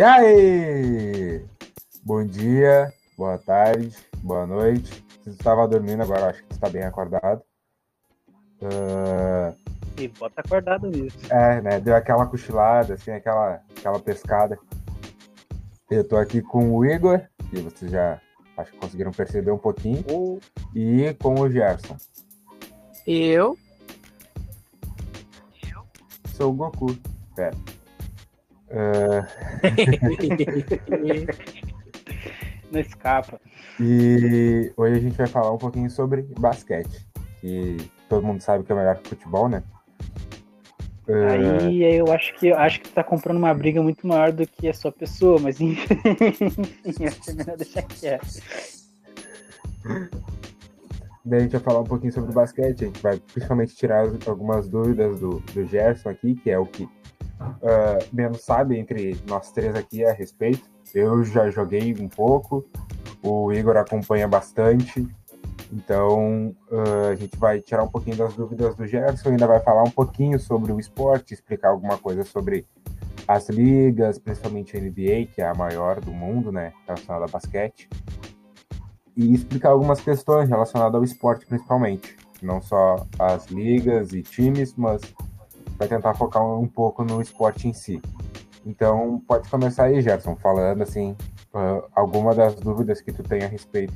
E aí? Bom dia, boa tarde, boa noite. Você estava dormindo agora, acho que você está bem acordado. Uh... E bota acordado nisso. É, né? Deu aquela cochilada, assim, aquela, aquela pescada. Eu tô aqui com o Igor, que vocês já acho que conseguiram perceber um pouquinho. Oh. E com o Gerson. Eu. Eu. Sou o Goku. Pera. Uh... Não escapa. E hoje a gente vai falar um pouquinho sobre basquete, que todo mundo sabe que é melhor que futebol, né? Aí eu acho que acho que tá comprando uma briga muito maior do que a sua pessoa, mas enfim, é melhor deixar quieto. Daí a gente vai falar um pouquinho sobre o basquete, a gente vai principalmente tirar algumas dúvidas do, do Gerson aqui, que é o que uh, menos sabe entre nós três aqui a respeito. Eu já joguei um pouco, o Igor acompanha bastante, então uh, a gente vai tirar um pouquinho das dúvidas do Gerson, ainda vai falar um pouquinho sobre o esporte, explicar alguma coisa sobre as ligas, principalmente a NBA, que é a maior do mundo, né, relacionada a basquete, e explicar algumas questões relacionadas ao esporte, principalmente, não só as ligas e times, mas vai tentar focar um pouco no esporte em si. Então, pode começar aí, Gerson, falando assim, uh, alguma das dúvidas que tu tem a respeito.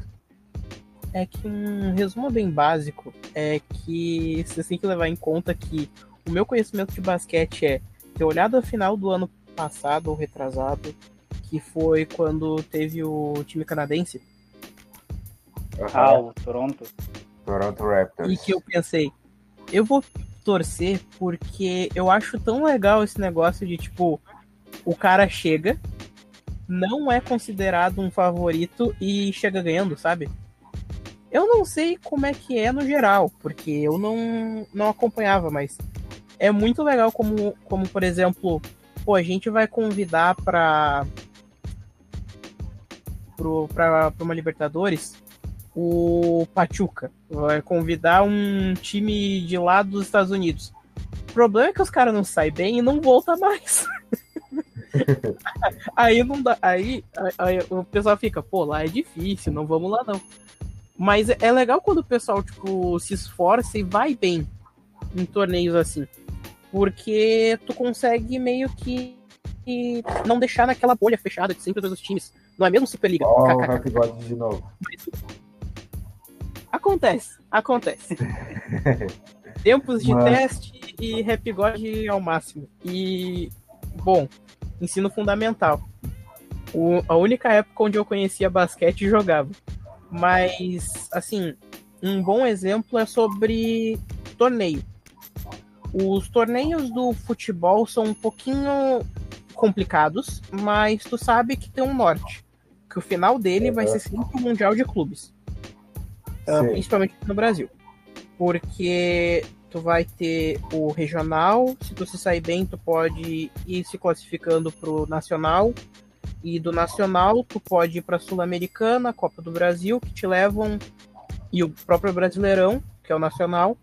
É que um resumo bem básico é que você tem que levar em conta que o meu conhecimento de basquete é ter olhado a final do ano passado ou retrasado, que foi quando teve o time canadense. Ah, o Toronto. Toronto Raptors. E que eu pensei, eu vou torcer porque eu acho tão legal esse negócio de tipo, o cara chega, não é considerado um favorito e chega ganhando, sabe? Eu não sei como é que é no geral, porque eu não, não acompanhava, mas é muito legal como, como por exemplo, pô, a gente vai convidar para para uma Libertadores o Pachuca. Vai convidar um time de lá dos Estados Unidos. O problema é que os caras não saem bem e não volta mais. aí não dá. Aí, aí, o pessoal fica, pô, lá é difícil, não vamos lá não. Mas é legal quando o pessoal, tipo, se esforça e vai bem em torneios assim. Porque tu consegue meio que não deixar naquela bolha fechada de sempre todos os times. Não é mesmo Superliga? Oh, o de novo. Mas, Acontece, acontece. Tempos de Mas... teste e rap God ao máximo. E, bom, ensino fundamental. O, a única época onde eu conhecia basquete e jogava. Mas, assim, um bom exemplo é sobre torneio. Os torneios do futebol são um pouquinho complicados, mas tu sabe que tem um norte. Que o final dele vai ser sempre o Mundial de Clubes. Uh, principalmente no Brasil. Porque tu vai ter o regional, se tu se sair bem, tu pode ir se classificando pro nacional. E do nacional, tu pode ir pra Sul-Americana, Copa do Brasil, que te levam. E o próprio Brasileirão, que é o nacional,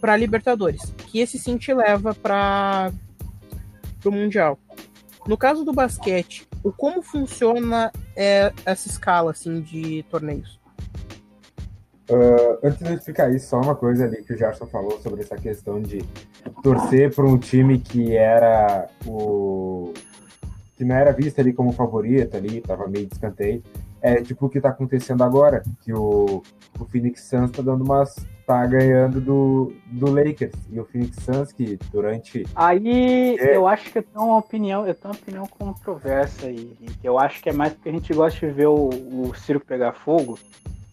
para Libertadores. Que esse sim te leva para o Mundial. No caso do basquete, o como funciona é, essa escala assim de torneios? Uh, antes de explicar isso, só uma coisa ali que o Gerson falou sobre essa questão de torcer para um time que era o. que não era visto ali como favorito ali, tava meio de escanteio. É tipo o que tá acontecendo agora, que o, o Phoenix Suns tá dando umas. tá ganhando do, do Lakers. E o Phoenix Suns, que durante. Aí é... eu acho que eu tenho uma opinião, eu tenho uma opinião controversa aí. Eu acho que é mais porque a gente gosta de ver o, o circo pegar fogo.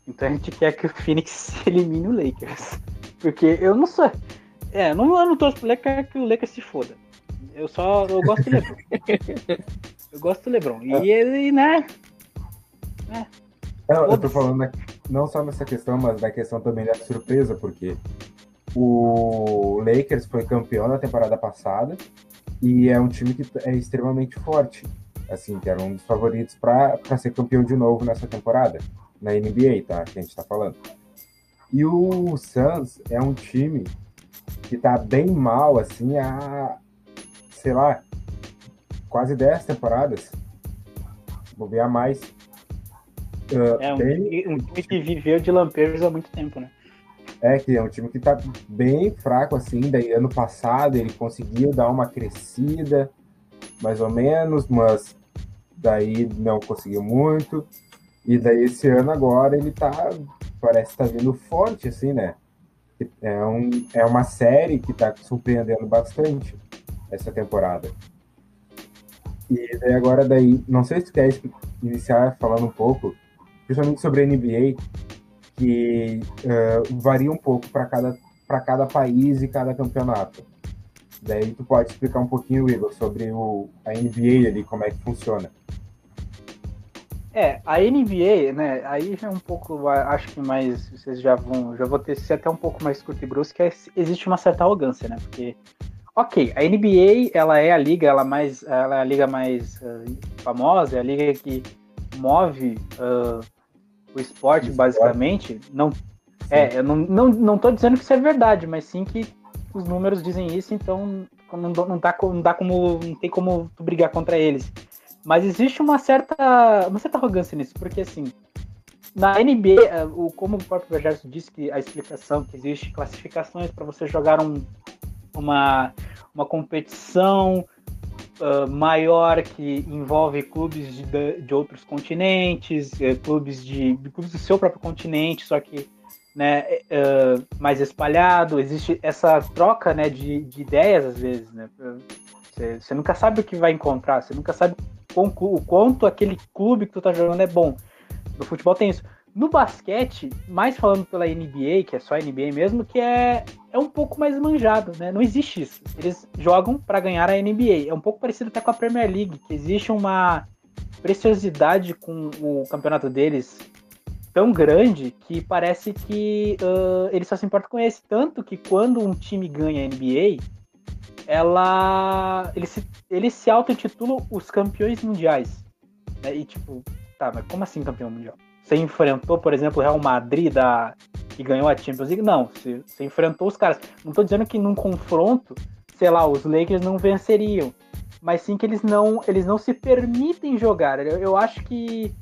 Então a gente quer que o Phoenix elimine o Lakers. Porque eu não sou. É, não, eu não torço pro Lakers, quero que o Lakers se foda. Eu só. Eu gosto do Lebron. eu gosto do Lebron. E é. ele, né? É. Não, eu tô falando não só nessa questão, mas na questão também da surpresa, porque o Lakers foi campeão na temporada passada e é um time que é extremamente forte. Assim, que era um dos favoritos para ser campeão de novo nessa temporada na NBA, tá? Que a gente tá falando. E o Suns é um time que tá bem mal, assim, há, sei lá, quase 10 temporadas. Vou ver a mais. Uh, é um, bem... um time que viveu de lampejos há muito tempo, né? É, que é um time que tá bem fraco, assim. Daí, ano passado, ele conseguiu dar uma crescida, mais ou menos, mas daí não conseguiu muito. E daí, esse ano agora, ele tá. Parece que tá vindo forte, assim, né? É, um, é uma série que tá surpreendendo bastante essa temporada. E daí agora daí, não sei se tu quer iniciar falando um pouco, principalmente sobre a NBA, que uh, varia um pouco para cada, cada país e cada campeonato. Daí tu pode explicar um pouquinho, Igor, sobre o, a NBA ali, como é que funciona. É, a NBA, né, aí já é um pouco, acho que mais, vocês já vão, já vou ter ser até um pouco mais curto e brusco, que é, existe uma certa arrogância, né, porque, ok, a NBA, ela é a liga, ela, mais, ela é a liga mais uh, famosa, é a liga que move uh, o esporte, basicamente, não, é, eu não, não, não tô dizendo que isso é verdade, mas sim que os números dizem isso, então não, não, dá, não dá como, não tem como tu brigar contra eles. Mas existe uma certa, uma certa arrogância nisso, porque assim, na NBA, é, o, como o próprio Gerson disse que a explicação que existe classificações para você jogar um, uma, uma competição uh, maior que envolve clubes de, de outros continentes, uh, clubes de clubes do seu próprio continente, só que né, uh, mais espalhado. Existe essa troca né, de, de ideias às vezes, né? Você nunca sabe o que vai encontrar, você nunca sabe o quanto aquele clube que tu tá jogando é bom. No futebol tem isso. No basquete, mais falando pela NBA, que é só NBA mesmo, que é, é um pouco mais manjado, né? Não existe isso. Eles jogam para ganhar a NBA. É um pouco parecido até com a Premier League, que existe uma preciosidade com o campeonato deles tão grande que parece que uh, eles só se importam com esse. Tanto que quando um time ganha a NBA, ela eles se, eles se auto-intitulam os campeões mundiais. Né? E tipo, tá, mas como assim campeão mundial? Você enfrentou, por exemplo, o Real Madrid da, que ganhou a Champions League? Não, você, você enfrentou os caras. Não estou dizendo que num confronto, sei lá, os Lakers não venceriam, mas sim que eles não, eles não se permitem jogar. Eu, eu acho que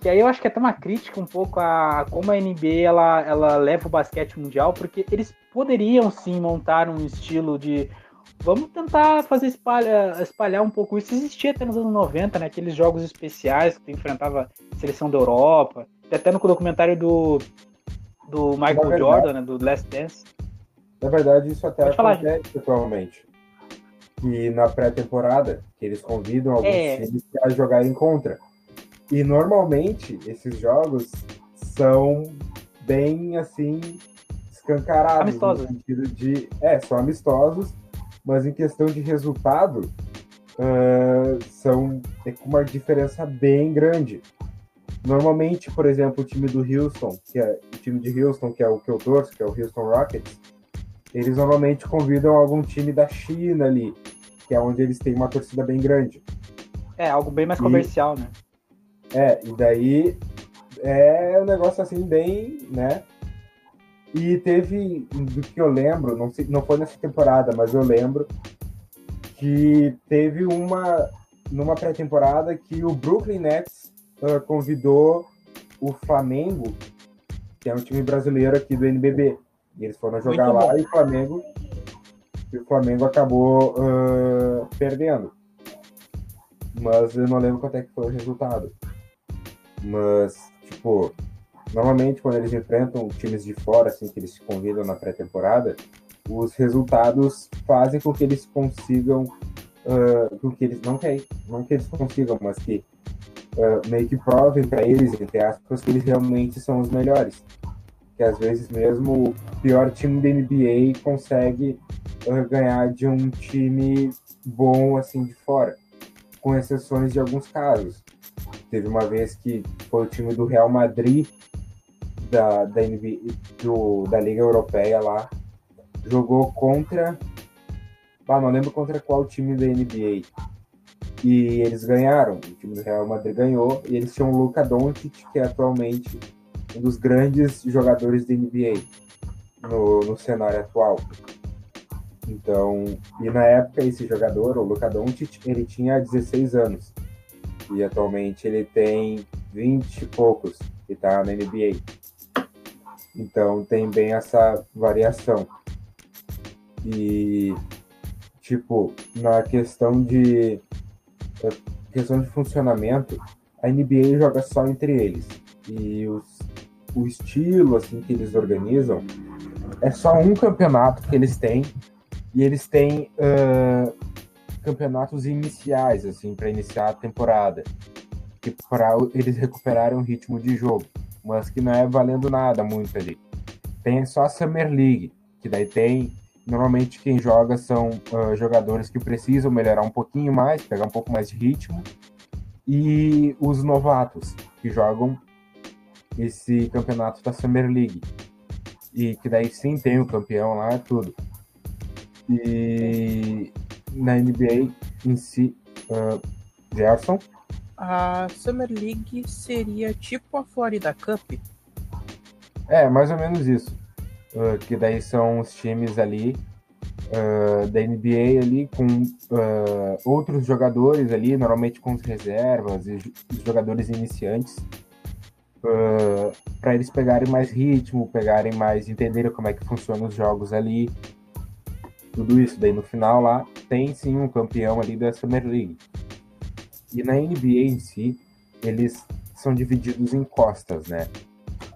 que aí eu acho que é até uma crítica um pouco a como a NBA ela, ela leva o basquete mundial, porque eles poderiam sim montar um estilo de vamos tentar fazer espalhar, espalhar um pouco isso. Existia até nos anos 90, né? Aqueles jogos especiais que enfrentava a seleção da Europa. Até no documentário do, do Michael verdade, Jordan, né? Do Last Dance. Na verdade, isso até Pode acontece falar, atualmente. E na pré-temporada, que eles convidam alguns é... times para jogarem contra. E normalmente esses jogos são bem assim escancarados amistosos. no sentido de é, são amistosos mas em questão de resultado, uh, são é uma diferença bem grande. Normalmente, por exemplo, o time do Houston, que é o time de Houston, que é o que eu torço, que é o Houston Rockets, eles normalmente convidam algum time da China ali, que é onde eles têm uma torcida bem grande. É, algo bem mais comercial, e, né? É, e daí é um negócio assim bem, né? E teve, do que eu lembro, não, sei, não foi nessa temporada, mas eu lembro que teve uma, numa pré-temporada que o Brooklyn Nets uh, convidou o Flamengo, que é um time brasileiro aqui do NBB. E eles foram jogar Muito lá bom. e o Flamengo, e o Flamengo acabou uh, perdendo. Mas eu não lembro quanto é que foi o resultado. Mas, tipo, Normalmente, quando eles enfrentam times de fora, assim, que eles se convidam na pré-temporada, os resultados fazem com que eles consigam, uh, com que eles não que, não que eles consigam, mas que uh, meio que provem para eles, entre aspas, que eles realmente são os melhores. Que às vezes mesmo o pior time da NBA consegue uh, ganhar de um time bom assim de fora, com exceções de alguns casos. Teve uma vez que foi o time do Real Madrid da, da, NBA, do, da Liga Europeia lá, jogou contra. Ah, não lembro contra qual time da NBA. E eles ganharam. O time do Real Madrid ganhou. E eles tinham o Luka Doncic, que é atualmente um dos grandes jogadores da NBA no, no cenário atual. Então, e na época esse jogador, o Luka Doncic, ele tinha 16 anos. E atualmente ele tem 20 e poucos e tá na NBA. Então tem bem essa variação. E tipo, na questão de questão de funcionamento, a NBA joga só entre eles. E os, o estilo assim que eles organizam é só um campeonato que eles têm e eles têm uh, campeonatos iniciais assim para iniciar a temporada, que para eles recuperarem o ritmo de jogo, mas que não é valendo nada muito ali. Tem só a Summer League, que daí tem normalmente quem joga são uh, jogadores que precisam melhorar um pouquinho mais, pegar um pouco mais de ritmo, e os novatos que jogam esse campeonato da Summer League. E que daí sim tem o campeão lá, tudo. E na NBA em si, uh, Gerson? A Summer League seria tipo a Florida Cup? É, mais ou menos isso. Uh, que daí são os times ali uh, da NBA ali com uh, outros jogadores ali, normalmente com os reservas e os jogadores iniciantes, para eles pegarem mais ritmo, pegarem mais, entenderem como é que funcionam os jogos ali. Tudo isso. Daí no final lá tem sim um campeão ali da Summer League. E na NBA em si, eles são divididos em costas, né?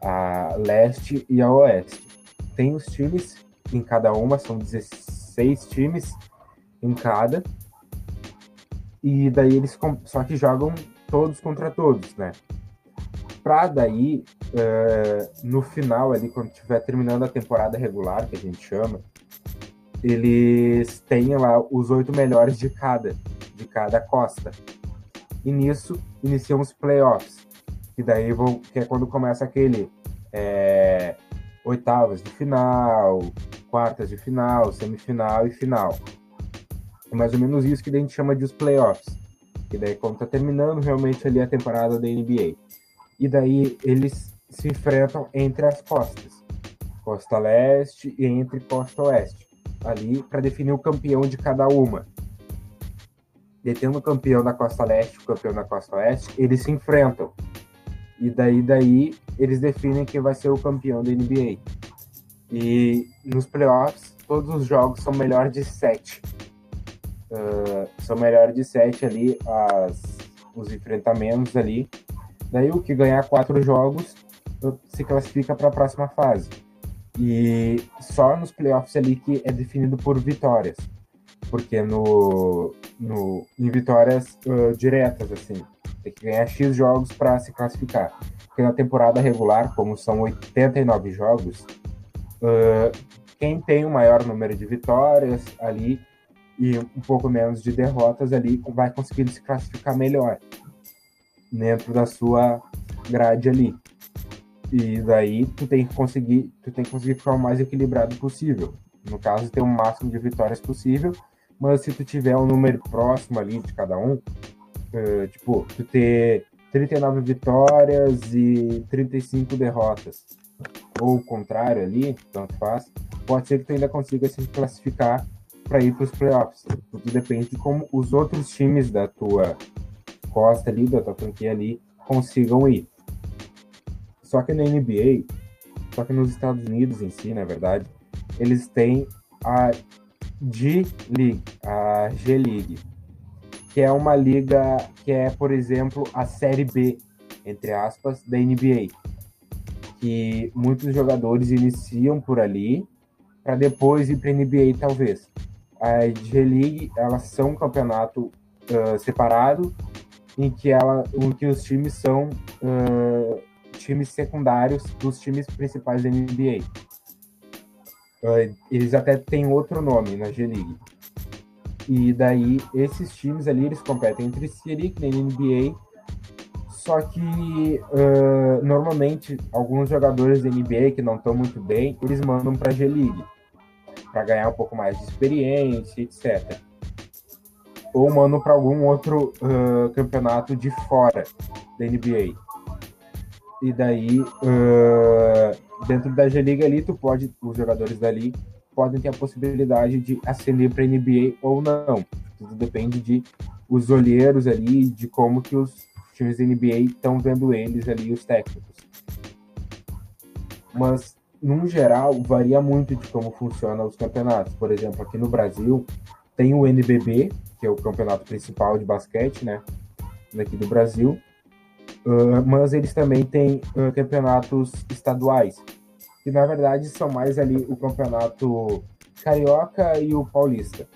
A leste e a oeste. Tem os times em cada uma, são 16 times em cada. E daí eles só que jogam todos contra todos, né? Pra daí, uh, no final ali, quando estiver terminando a temporada regular, que a gente chama, eles têm lá os oito melhores de cada, de cada costa. E nisso iniciam os playoffs, que daí vão, que é quando começa aquele é, oitavas de final, quartas de final, semifinal e final. É mais ou menos isso que a gente chama de os playoffs. Que daí quando tá terminando realmente ali a temporada da NBA. E daí eles se enfrentam entre as costas. Costa Leste e entre Costa Oeste. Ali para definir o campeão de cada uma. Detendo o campeão da Costa Leste o campeão da Costa Oeste, eles se enfrentam. E daí, daí eles definem quem vai ser o campeão da NBA. E nos playoffs, todos os jogos são melhor de sete. Uh, são melhor de sete ali as, os enfrentamentos ali. Daí o que ganhar quatro jogos se classifica para a próxima fase. E só nos playoffs ali que é definido por vitórias. Porque no, no, em vitórias uh, diretas, assim, tem que ganhar X jogos para se classificar. Porque na temporada regular, como são 89 jogos, uh, quem tem o maior número de vitórias ali e um pouco menos de derrotas ali vai conseguir se classificar melhor dentro da sua grade ali. E daí tu tem que conseguir, tu tem que conseguir ficar o mais equilibrado possível. No caso, ter o máximo de vitórias possível, mas se tu tiver um número próximo ali de cada um, uh, tipo, tu ter 39 vitórias e 35 derrotas, ou o contrário ali, tanto faz, pode ser que tu ainda consiga se classificar para ir para os playoffs. Tudo depende de como os outros times da tua costa ali, da tua franquia ali, consigam ir. Só que na NBA, só que nos Estados Unidos em si, na verdade, eles têm a G-League, a G-League, que é uma liga que é, por exemplo, a Série B, entre aspas, da NBA. Que muitos jogadores iniciam por ali para depois ir para NBA, talvez. A G-League, elas são um campeonato uh, separado em que, ela, em que os times são uh, times secundários dos times principais da NBA. Uh, eles até têm outro nome na G-League. E daí, esses times ali, eles competem entre si ali, que nem NBA. Só que, uh, normalmente, alguns jogadores da NBA que não estão muito bem, eles mandam para G-League. Para ganhar um pouco mais de experiência, etc. Ou mandam para algum outro uh, campeonato de fora da NBA. E daí, uh, dentro da G-League ali, tu pode, os jogadores dali podem ter a possibilidade de ascender para NBA ou não. Tudo depende de os olheiros ali, de como que os times da NBA estão vendo eles ali, os técnicos. Mas, no geral, varia muito de como funcionam os campeonatos. Por exemplo, aqui no Brasil, tem o NBB, que é o campeonato principal de basquete, né? Daqui do Brasil. Uh, mas eles também têm uh, campeonatos estaduais, que na verdade são mais ali o campeonato carioca e o paulista,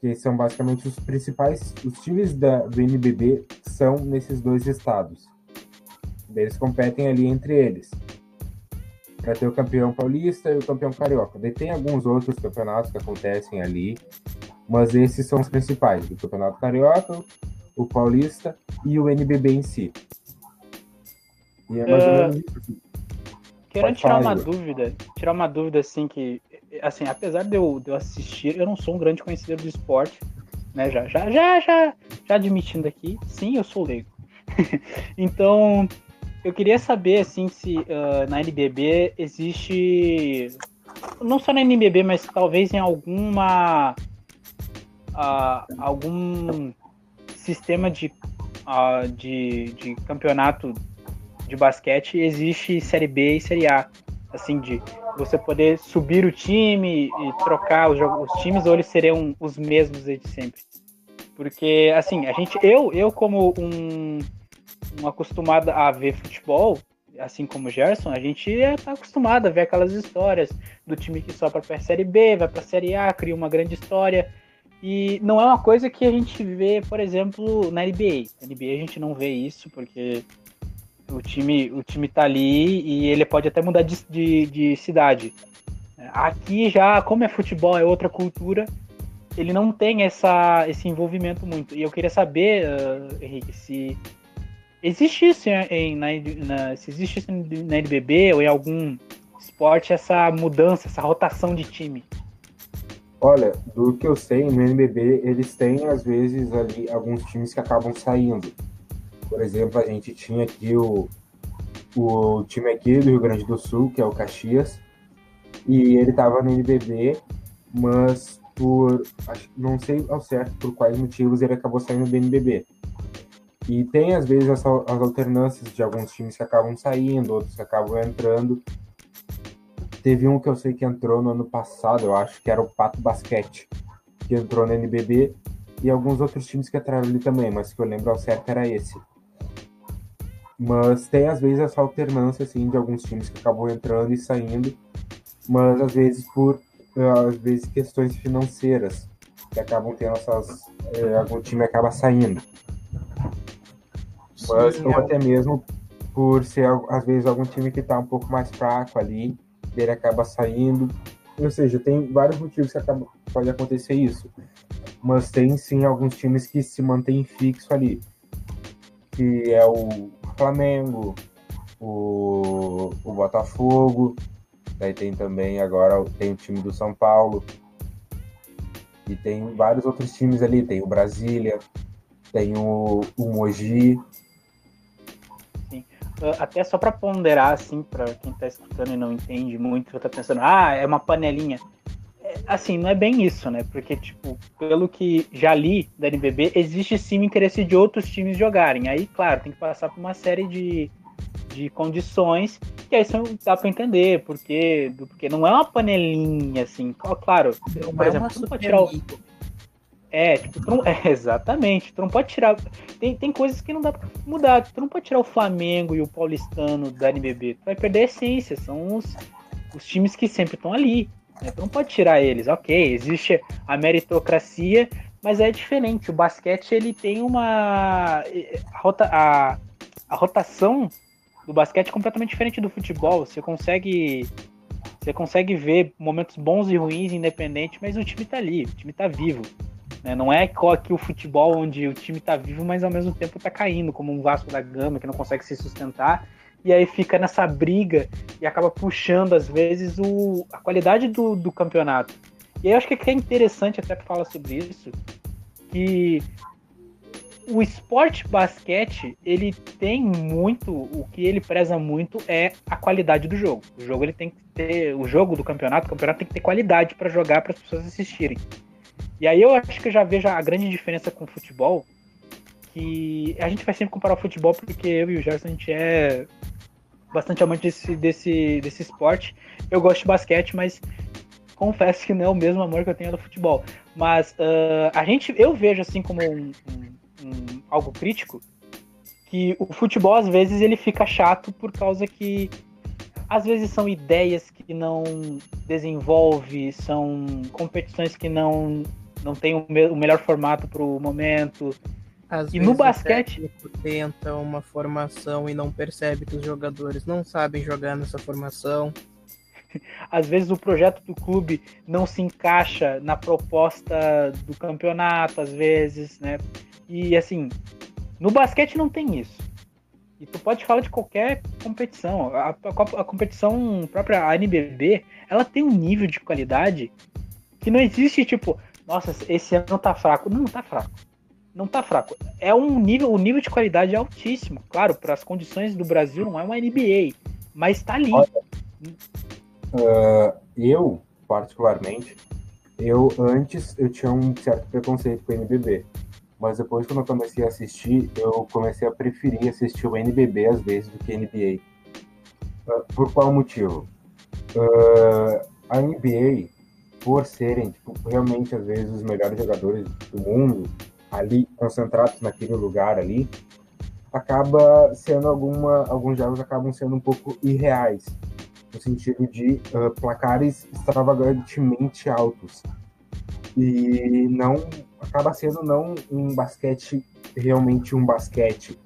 que são basicamente os principais, os times da, do NBB são nesses dois estados. Eles competem ali entre eles para ter o campeão paulista e o campeão carioca. Daí tem alguns outros campeonatos que acontecem ali, mas esses são os principais: o campeonato carioca, o paulista e o NBB em si. E é mais ou menos isso. Assim. Querendo tirar uma dúvida, tirar uma dúvida assim que, assim, apesar de eu, de eu assistir, eu não sou um grande conhecedor do esporte, né? Já, já, já, já, já admitindo aqui, sim, eu sou leigo. então, eu queria saber, assim, se uh, na NBB existe, não só na NBB, mas talvez em alguma, uh, algum sistema de, uh, de, de campeonato de basquete, existe Série B e Série A, assim, de você poder subir o time e trocar os, os times, ou eles seriam os mesmos de sempre? Porque, assim, a gente, eu, eu como um um acostumado a ver futebol, assim como o Gerson, a gente está acostumado a ver aquelas histórias do time que só para a Série B, vai para a Série A, cria uma grande história. E não é uma coisa que a gente vê, por exemplo, na NBA. Na NBA a gente não vê isso, porque o time, o time tá ali e ele pode até mudar de, de, de cidade. Aqui já, como é futebol, é outra cultura, ele não tem essa, esse envolvimento muito. E eu queria saber, uh, Henrique, se Existe isso em, na, na, se existe isso na NBB ou em algum esporte, essa mudança, essa rotação de time? Olha, do que eu sei, no NBB eles têm às vezes ali alguns times que acabam saindo. Por exemplo, a gente tinha aqui o, o time aqui do Rio Grande do Sul, que é o Caxias, e ele estava no NBB, mas por não sei ao certo por quais motivos ele acabou saindo do NBB. E tem, às vezes, as, as alternâncias de alguns times que acabam saindo, outros que acabam entrando. Teve um que eu sei que entrou no ano passado, eu acho que era o Pato Basquete, que entrou no NBB, e alguns outros times que entraram ali também, mas que eu lembro ao certo era esse. Mas tem, às vezes, essa alternância, assim, de alguns times que acabam entrando e saindo, mas às vezes por às vezes questões financeiras que acabam tendo essas. Eh, algum time acaba saindo mas Sim, ou é. até mesmo por ser, às vezes, algum time que está um pouco mais fraco ali, ele acaba saindo. Ou seja, tem vários motivos que acaba, pode acontecer isso. Mas tem sim alguns times que se mantêm fixo ali. Que é o Flamengo, o, o Botafogo, daí tem também agora tem o time do São Paulo. E tem vários outros times ali, tem o Brasília, tem o, o Mogi, até só para ponderar, assim, para quem tá escutando e não entende muito, tá pensando, ah, é uma panelinha. É, assim, não é bem isso, né? Porque, tipo, pelo que já li da NBB, existe sim o interesse de outros times jogarem. Aí, claro, tem que passar por uma série de, de condições, que aí são, dá para entender, porque, porque não é uma panelinha, assim. Claro, não por é exemplo, não pode tirar o é, tipo, tu não, é, exatamente. Tu não pode tirar. Tem, tem coisas que não dá pra mudar. Tu não pode tirar o Flamengo e o Paulistano da NBB. Tu vai perder a essência. São os, os times que sempre estão ali. Né? Não pode tirar eles. Ok, existe a meritocracia, mas é diferente. O basquete ele tem uma. A, rota, a, a rotação do basquete é completamente diferente do futebol. Você consegue. Você consegue ver momentos bons e ruins, independente, mas o time tá ali, o time tá vivo. Né? Não é que o futebol onde o time está vivo, mas ao mesmo tempo está caindo, como um Vasco da Gama que não consegue se sustentar. E aí fica nessa briga e acaba puxando, às vezes, o, a qualidade do, do campeonato. E aí eu acho que é interessante até falar sobre isso, que o esporte basquete, ele tem muito, o que ele preza muito é a qualidade do jogo. O jogo ele tem que ter, o jogo do campeonato, o campeonato tem que ter qualidade para jogar para as pessoas assistirem. E aí eu acho que eu já vejo a grande diferença com o futebol, que a gente vai sempre comparar o futebol porque eu e o Gerson a gente é bastante amante desse, desse, desse esporte. Eu gosto de basquete, mas confesso que não é o mesmo amor que eu tenho do futebol. Mas uh, a gente, eu vejo assim como um, um, um, algo crítico que o futebol às vezes ele fica chato por causa que às vezes são ideias que não desenvolve, são competições que não não tem o, me o melhor formato para o momento. Às e no basquete tenta uma formação e não percebe que os jogadores não sabem jogar nessa formação. Às vezes o projeto do clube não se encaixa na proposta do campeonato, às vezes, né? E assim, no basquete não tem isso. E tu pode falar de qualquer competição. A, a, a competição própria, a NBB, ela tem um nível de qualidade que não existe, tipo, nossa, esse ano tá fraco. Não, não tá fraco. Não tá fraco. É um nível, o nível de qualidade é altíssimo. Claro, para as condições do Brasil não é uma NBA, mas tá ali. Uh, eu, particularmente, eu antes eu tinha um certo preconceito com o NBB. Mas depois, quando eu comecei a assistir, eu comecei a preferir assistir o NBB às vezes do que NBA. Uh, por qual motivo? Uh, a NBA por serem tipo, realmente às vezes os melhores jogadores do mundo ali concentrados naquele lugar ali, acaba sendo alguma alguns jogos acabam sendo um pouco irreais no sentido de uh, placares extravagantemente altos. E não acaba sendo não um basquete realmente um basquete.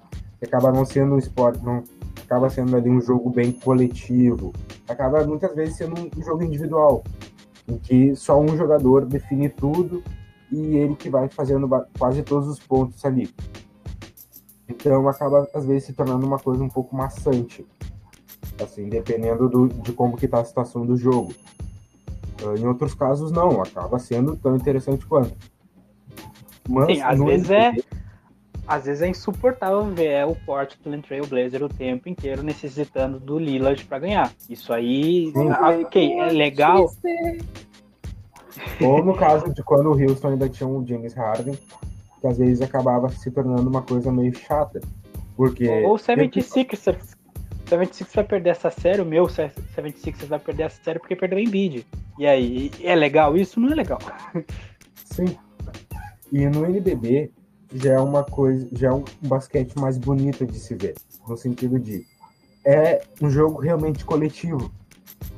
Acaba não sendo um esporte não acaba sendo ali um jogo bem coletivo. Acaba muitas vezes sendo um jogo individual em que só um jogador define tudo e ele que vai fazendo quase todos os pontos ali. Então acaba às vezes se tornando uma coisa um pouco maçante, assim, dependendo do, de como que tá a situação do jogo. Uh, em outros casos não, acaba sendo tão interessante quanto. Mas, Sim, às vezes é às vezes é insuportável ver o Portland Trail Blazer o tempo inteiro necessitando do Lillard para ganhar. Isso aí, Sim. Ah, ok, é legal. Ou no caso de quando o Houston ainda tinha o James Harden, que às vezes acabava se tornando uma coisa meio chata. Porque. Ou o 76ers. O 76ers vai perder essa série, o meu 76ers vai perder essa série porque perdeu o Embiid. E aí, é legal isso? Não é legal. Sim. E no NBB, já é uma coisa, já é um basquete mais bonito de se ver, no sentido de é um jogo realmente coletivo.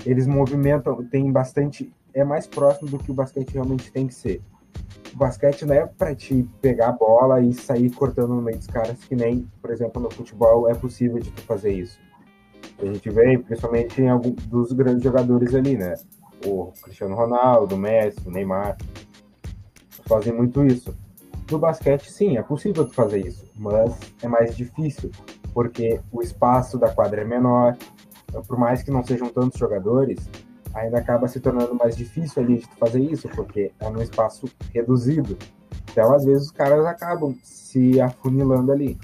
Eles movimentam, tem bastante, é mais próximo do que o basquete realmente tem que ser. O basquete não é para te pegar a bola e sair cortando no meio dos caras, que nem, por exemplo, no futebol é possível de tu fazer isso. A gente vê, principalmente em alguns dos grandes jogadores ali, né? O Cristiano Ronaldo, o Messi, o Neymar, fazem muito isso no basquete, sim, é possível fazer isso, mas é mais difícil, porque o espaço da quadra é menor, por mais que não sejam tantos jogadores, ainda acaba se tornando mais difícil ali de fazer isso, porque é num espaço reduzido. Então, às vezes, os caras acabam se afunilando ali.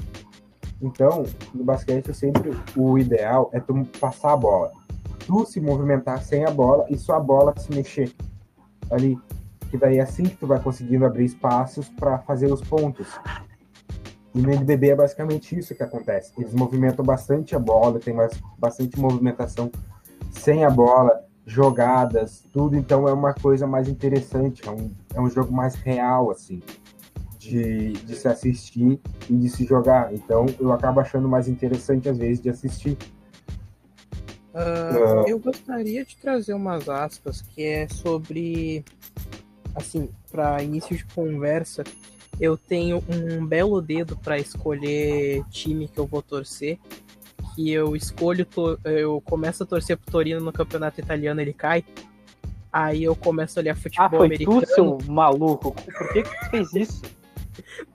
Então, no basquete, sempre o ideal é tu passar a bola. Tu se movimentar sem a bola e só a bola se mexer ali que daí é assim que tu vai conseguindo abrir espaços para fazer os pontos. E no NBB é basicamente isso que acontece. Eles movimentam bastante a bola, tem mais, bastante movimentação sem a bola, jogadas, tudo. Então é uma coisa mais interessante, é um, é um jogo mais real, assim, de, de se assistir e de se jogar. Então eu acabo achando mais interessante, às vezes, de assistir. Uh, uh, eu gostaria de trazer umas aspas que é sobre assim, para início de conversa, eu tenho um belo dedo para escolher time que eu vou torcer. Que eu escolho, eu começo a torcer pro Torino no campeonato italiano, ele cai. Aí eu começo a olhar futebol ah, foi americano. Tu, seu maluco? Por que, que tu fez isso?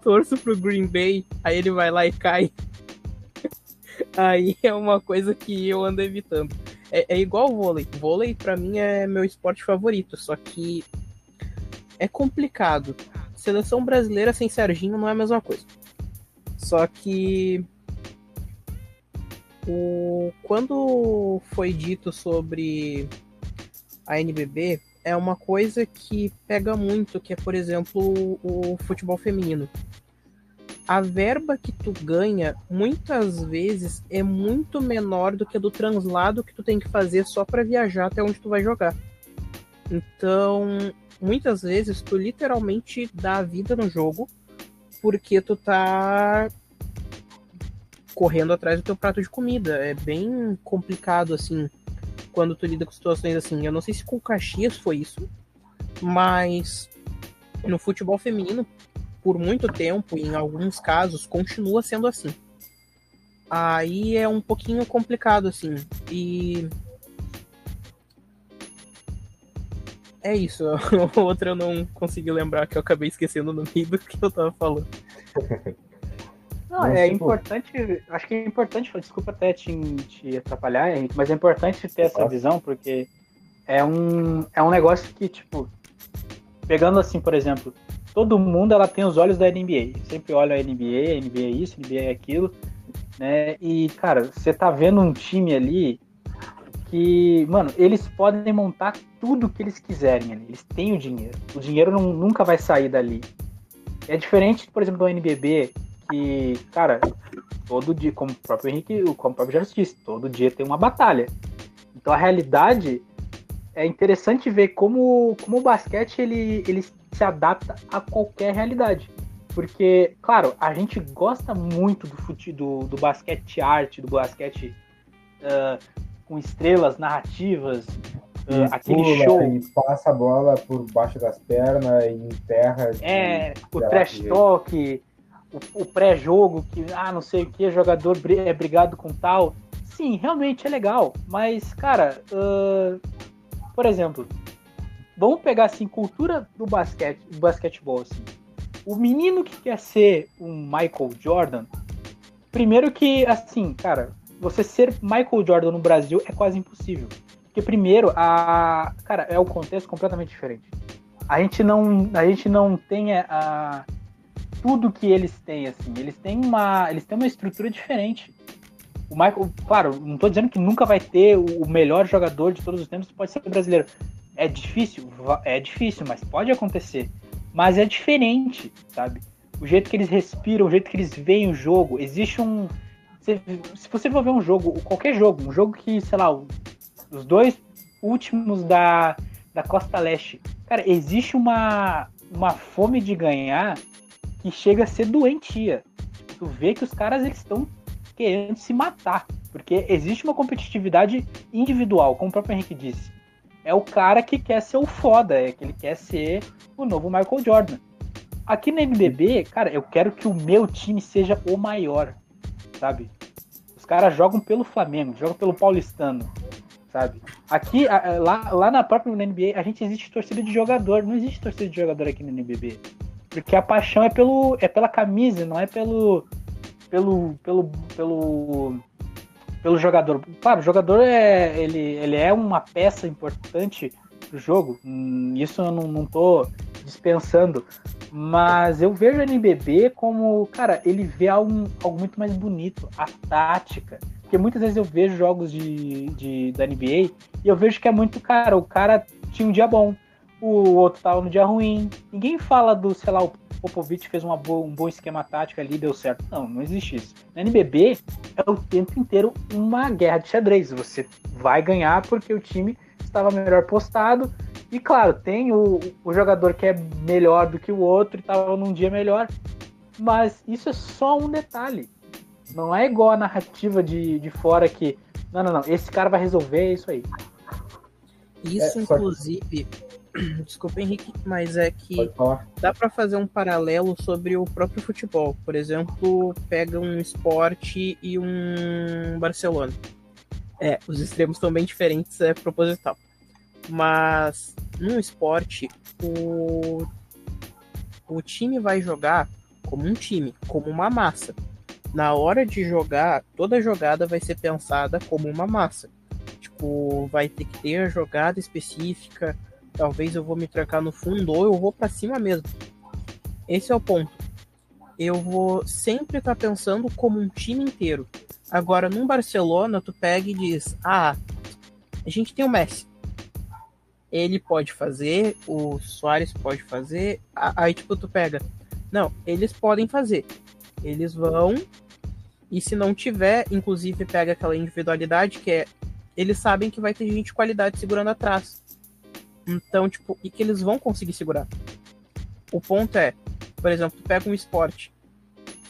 Torço pro Green Bay, aí ele vai lá e cai. aí é uma coisa que eu ando evitando. É, é igual o vôlei. Vôlei, para mim, é meu esporte favorito. Só que é complicado. Seleção brasileira sem Serginho não é a mesma coisa. Só que o quando foi dito sobre a NBB é uma coisa que pega muito, que é, por exemplo, o futebol feminino. A verba que tu ganha muitas vezes é muito menor do que a do translado que tu tem que fazer só para viajar até onde tu vai jogar. Então, muitas vezes tu literalmente dá a vida no jogo porque tu tá correndo atrás do teu prato de comida. É bem complicado assim quando tu lida com situações assim. Eu não sei se com o Caxias foi isso, mas no futebol feminino, por muito tempo, em alguns casos, continua sendo assim. Aí é um pouquinho complicado, assim. E É isso. Outra eu não consegui lembrar, que eu acabei esquecendo no meio do que eu tava falando. Não, é tipo... importante. Acho que é importante, desculpa até te, te atrapalhar, Henrique, mas é importante ter essa visão, porque é um, é um negócio que, tipo, pegando assim, por exemplo, todo mundo ela tem os olhos da NBA. Sempre olha a NBA, NBA é isso, NBA é aquilo, né? E, cara, você tá vendo um time ali que, mano, eles podem montar tudo que eles quiserem ali. Eles têm o dinheiro. O dinheiro não, nunca vai sair dali. É diferente, por exemplo, do NBB, que, cara, todo dia, como o próprio Henrique, como o próprio Jarvis disse, todo dia tem uma batalha. Então a realidade é interessante ver como, como o basquete ele, ele se adapta a qualquer realidade. Porque, claro, a gente gosta muito do, fute, do, do basquete arte, do basquete uh, com estrelas narrativas, uh, aquele pula, show. E passa a bola por baixo das pernas e enterra. É, o trash talk, o, o pré-jogo, que ah, não sei o que, jogador é brigado com tal. Sim, realmente é legal, mas, cara, uh, por exemplo, vamos pegar assim, cultura do basquete, do basquetebol, assim. O menino que quer ser um Michael Jordan, primeiro que, assim, cara, você ser Michael Jordan no Brasil é quase impossível. Porque primeiro, a cara, é o contexto completamente diferente. A gente não, a gente não tem a, tudo que eles têm assim. Eles têm uma, eles têm uma estrutura diferente. O Michael, claro, não estou dizendo que nunca vai ter o melhor jogador de todos os tempos, pode ser brasileiro. É difícil, é difícil, mas pode acontecer. Mas é diferente, sabe? O jeito que eles respiram, o jeito que eles veem o jogo, existe um se, você for ver um jogo, qualquer jogo, um jogo que, sei lá, os dois últimos da, da Costa Leste, cara, existe uma, uma fome de ganhar que chega a ser doentia. Tu vê que os caras eles estão querendo se matar, porque existe uma competitividade individual, como o próprio Henrique disse. É o cara que quer ser o foda, é que ele quer ser o novo Michael Jordan. Aqui no NBB, cara, eu quero que o meu time seja o maior, sabe? caras jogam pelo Flamengo, jogam pelo Paulistano, sabe? Aqui, lá, lá na própria NBA, a gente existe torcida de jogador, não existe torcida de jogador aqui no NBB. Porque a paixão é, pelo, é pela camisa, não é pelo, pelo, pelo, pelo, pelo jogador. Claro, o jogador é, ele, ele é uma peça importante do jogo, hum, isso eu não, não tô dispensando, mas eu vejo o NBB como, cara, ele vê algo, algo muito mais bonito, a tática. Porque muitas vezes eu vejo jogos de, de, da NBA e eu vejo que é muito, cara, o cara tinha um dia bom, o outro tava no dia ruim. Ninguém fala do, sei lá, o Popovich fez boa, um bom esquema tático ali deu certo. Não, não existe isso. No NBB é o tempo inteiro uma guerra de xadrez. Você vai ganhar porque o time estava melhor postado e claro, tem o, o jogador que é melhor do que o outro e estava num dia melhor. Mas isso é só um detalhe. Não é igual a narrativa de, de fora que. Não, não, não. Esse cara vai resolver é isso aí. Isso, é, inclusive. Desculpa, Henrique, mas é que dá para fazer um paralelo sobre o próprio futebol. Por exemplo, pega um esporte e um Barcelona. É, os extremos são bem diferentes, é proposital. Mas no esporte, o, o time vai jogar como um time, como uma massa. Na hora de jogar, toda jogada vai ser pensada como uma massa. Tipo, vai ter que ter a jogada específica. Talvez eu vou me trancar no fundo ou eu vou para cima mesmo. Esse é o ponto. eu vou sempre estar tá pensando como um time inteiro. Agora, num Barcelona, tu pega e diz: Ah, a gente tem o Messi. Ele pode fazer, o Soares pode fazer. Aí, tipo, tu pega. Não, eles podem fazer. Eles vão. E se não tiver, inclusive pega aquela individualidade que é. Eles sabem que vai ter gente de qualidade segurando atrás. Então, tipo, e que eles vão conseguir segurar. O ponto é, por exemplo, tu pega um esporte.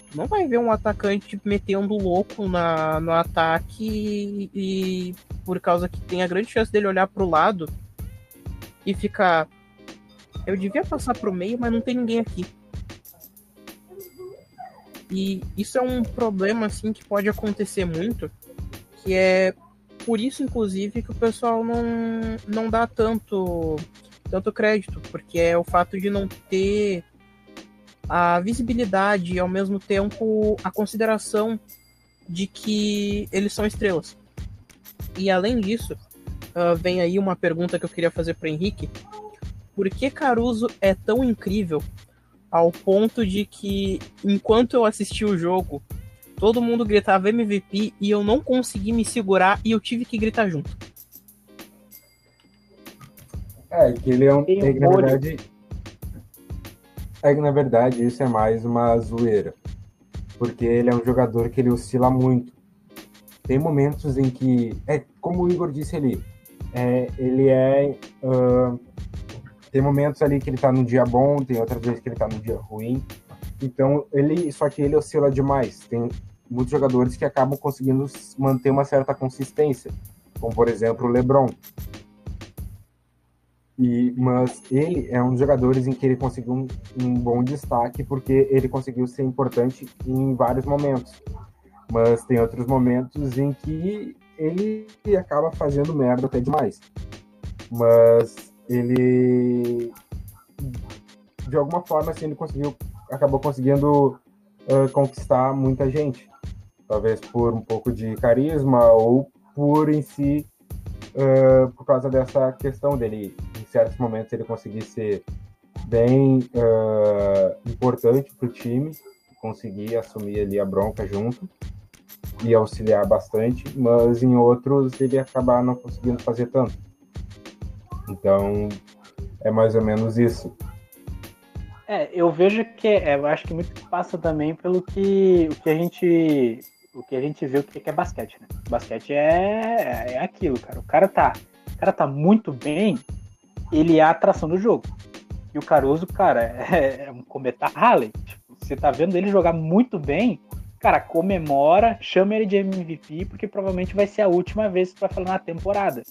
Tu não vai ver um atacante metendo louco na, no ataque e, e por causa que tem a grande chance dele olhar pro lado e ficar. Eu devia passar pro meio, mas não tem ninguém aqui. E isso é um problema assim que pode acontecer muito, que é por isso, inclusive, que o pessoal não, não dá tanto, tanto crédito, porque é o fato de não ter a visibilidade e ao mesmo tempo a consideração de que eles são estrelas. E além disso, uh, vem aí uma pergunta que eu queria fazer para Henrique: por que Caruso é tão incrível ao ponto de que enquanto eu assisti o jogo, todo mundo gritava MVP e eu não consegui me segurar e eu tive que gritar junto? É, que ele é um. É que, na verdade, é que na verdade isso é mais uma zoeira. Porque ele é um jogador que ele oscila muito. Tem momentos em que. É, como o Igor disse ali, é, ele é. Uh, tem momentos ali que ele tá num dia bom, tem outras vezes que ele tá num dia ruim. Então, ele. Só que ele oscila demais. Tem muitos jogadores que acabam conseguindo manter uma certa consistência. Como, por exemplo, o LeBron. E, mas ele é um dos jogadores em que ele conseguiu um, um, bom destaque porque ele conseguiu ser importante em vários momentos. Mas tem outros momentos em que ele acaba fazendo merda até demais. Mas ele de alguma forma assim ele conseguiu acabou conseguindo uh, conquistar muita gente. Talvez por um pouco de carisma ou por em si uh, por causa dessa questão dele certos momentos ele conseguir ser bem uh, importante para o time, conseguir assumir ali a bronca junto e auxiliar bastante, mas em outros ele acabar não conseguindo fazer tanto. Então é mais ou menos isso. É, eu vejo que é, eu acho que muito passa também pelo que o que a gente o que a gente vê o que é basquete, né? Basquete é, é aquilo, cara. O cara tá, o cara tá muito bem ele é a atração do jogo. E o Caruso, cara, é, é um cometa Halley. Tipo, você tá vendo ele jogar muito bem, cara, comemora, chama ele de MVP, porque provavelmente vai ser a última vez que vai falar na temporada.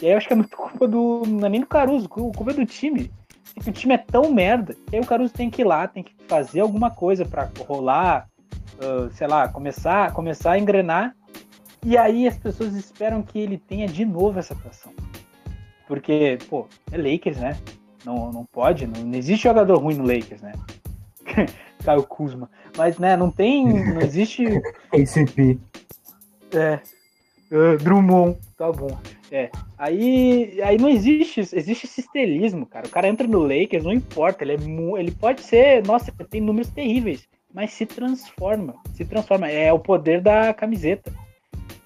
E aí eu acho que é muito culpa do. Não é nem do Caruso, culpa é do time. O time é tão merda que aí o Caruso tem que ir lá, tem que fazer alguma coisa para rolar, uh, sei lá, começar, começar a engrenar. E aí as pessoas esperam que ele tenha de novo essa atuação. Porque, pô, é Lakers, né? Não, não pode, não, não existe jogador ruim no Lakers, né? Caio Kuzma. Mas, né, não tem, não existe... ACP. É, uh, Drummond, tá bom. É, aí, aí não existe, existe esse cara. O cara entra no Lakers, não importa, ele, é, ele pode ser, nossa, tem números terríveis, mas se transforma, se transforma. É o poder da camiseta.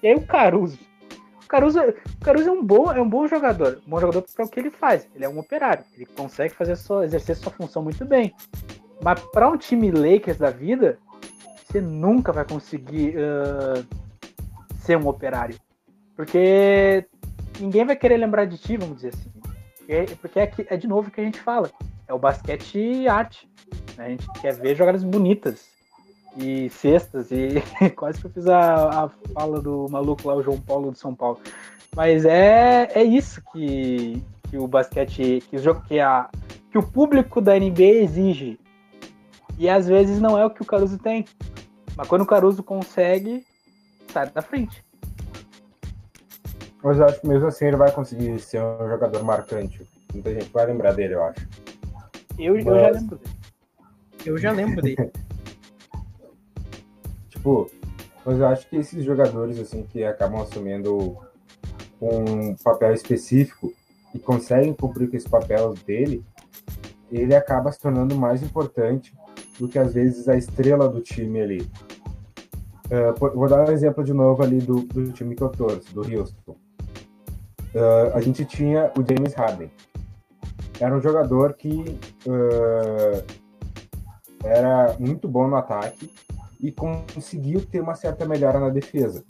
E aí o Caruso, o Caruso, o Caruso é um bom, é um bom jogador, um bom jogador para o que ele faz. Ele é um operário, ele consegue fazer sua, exercer sua função muito bem. Mas para um time Lakers da vida, você nunca vai conseguir uh, ser um operário, porque ninguém vai querer lembrar de ti, vamos dizer assim. Porque é, é de novo que a gente fala, é o basquete arte. Né? A gente quer ver jogadas bonitas e cestas, e quase que eu fiz a, a fala do maluco lá, o João Paulo de São Paulo. Mas é, é isso que, que o basquete, que o jogo, que, a, que o público da NBA exige. E às vezes não é o que o Caruso tem. Mas quando o Caruso consegue, sai da frente. Mas eu acho que mesmo assim ele vai conseguir ser um jogador marcante. Muita gente vai lembrar dele, eu acho. Eu, Mas... eu já lembro dele. Eu já lembro dele. Tipo, mas eu acho que esses jogadores, assim, que acabam assumindo um papel específico e conseguem cumprir com esse papel dele, ele acaba se tornando mais importante do que às vezes a estrela do time ali. Uh, vou dar um exemplo de novo ali do, do time que eu torço, do Houston. Uh, a gente tinha o James Harden. Era um jogador que uh, era muito bom no ataque e conseguiu ter uma certa melhora na defesa,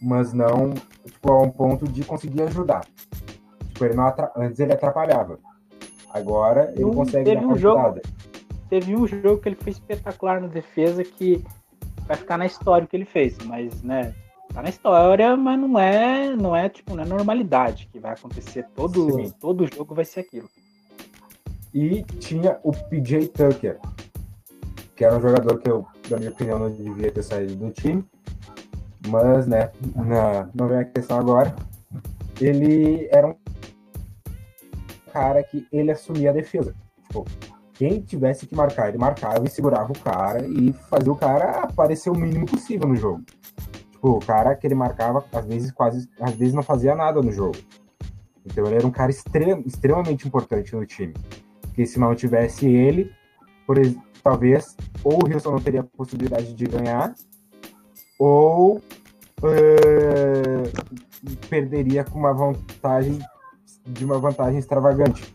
mas não tipo, a um ponto de conseguir ajudar. Tipo, ele Antes ele atrapalhava. Agora ele um, consegue teve dar um jogo, Teve um jogo que ele foi espetacular na defesa que vai ficar na história o que ele fez, mas né, tá na história, mas não é, não é tipo, não é normalidade que vai acontecer todo Sim. todo jogo vai ser aquilo. E tinha o PJ Tucker, que era um jogador que eu, na minha opinião, não devia ter saído do time. Mas, né, não, não vem a questão agora. Ele era um cara que ele assumia a defesa. Tipo, quem tivesse que marcar, ele marcava e segurava o cara e fazia o cara aparecer o mínimo possível no jogo. Tipo, o cara que ele marcava, às vezes quase, às vezes não fazia nada no jogo. Então ele era um cara extrem, extremamente importante no time. Porque se não tivesse ele, por, talvez ou o Houston não teria possibilidade de ganhar, ou uh, perderia com uma vantagem de uma vantagem extravagante.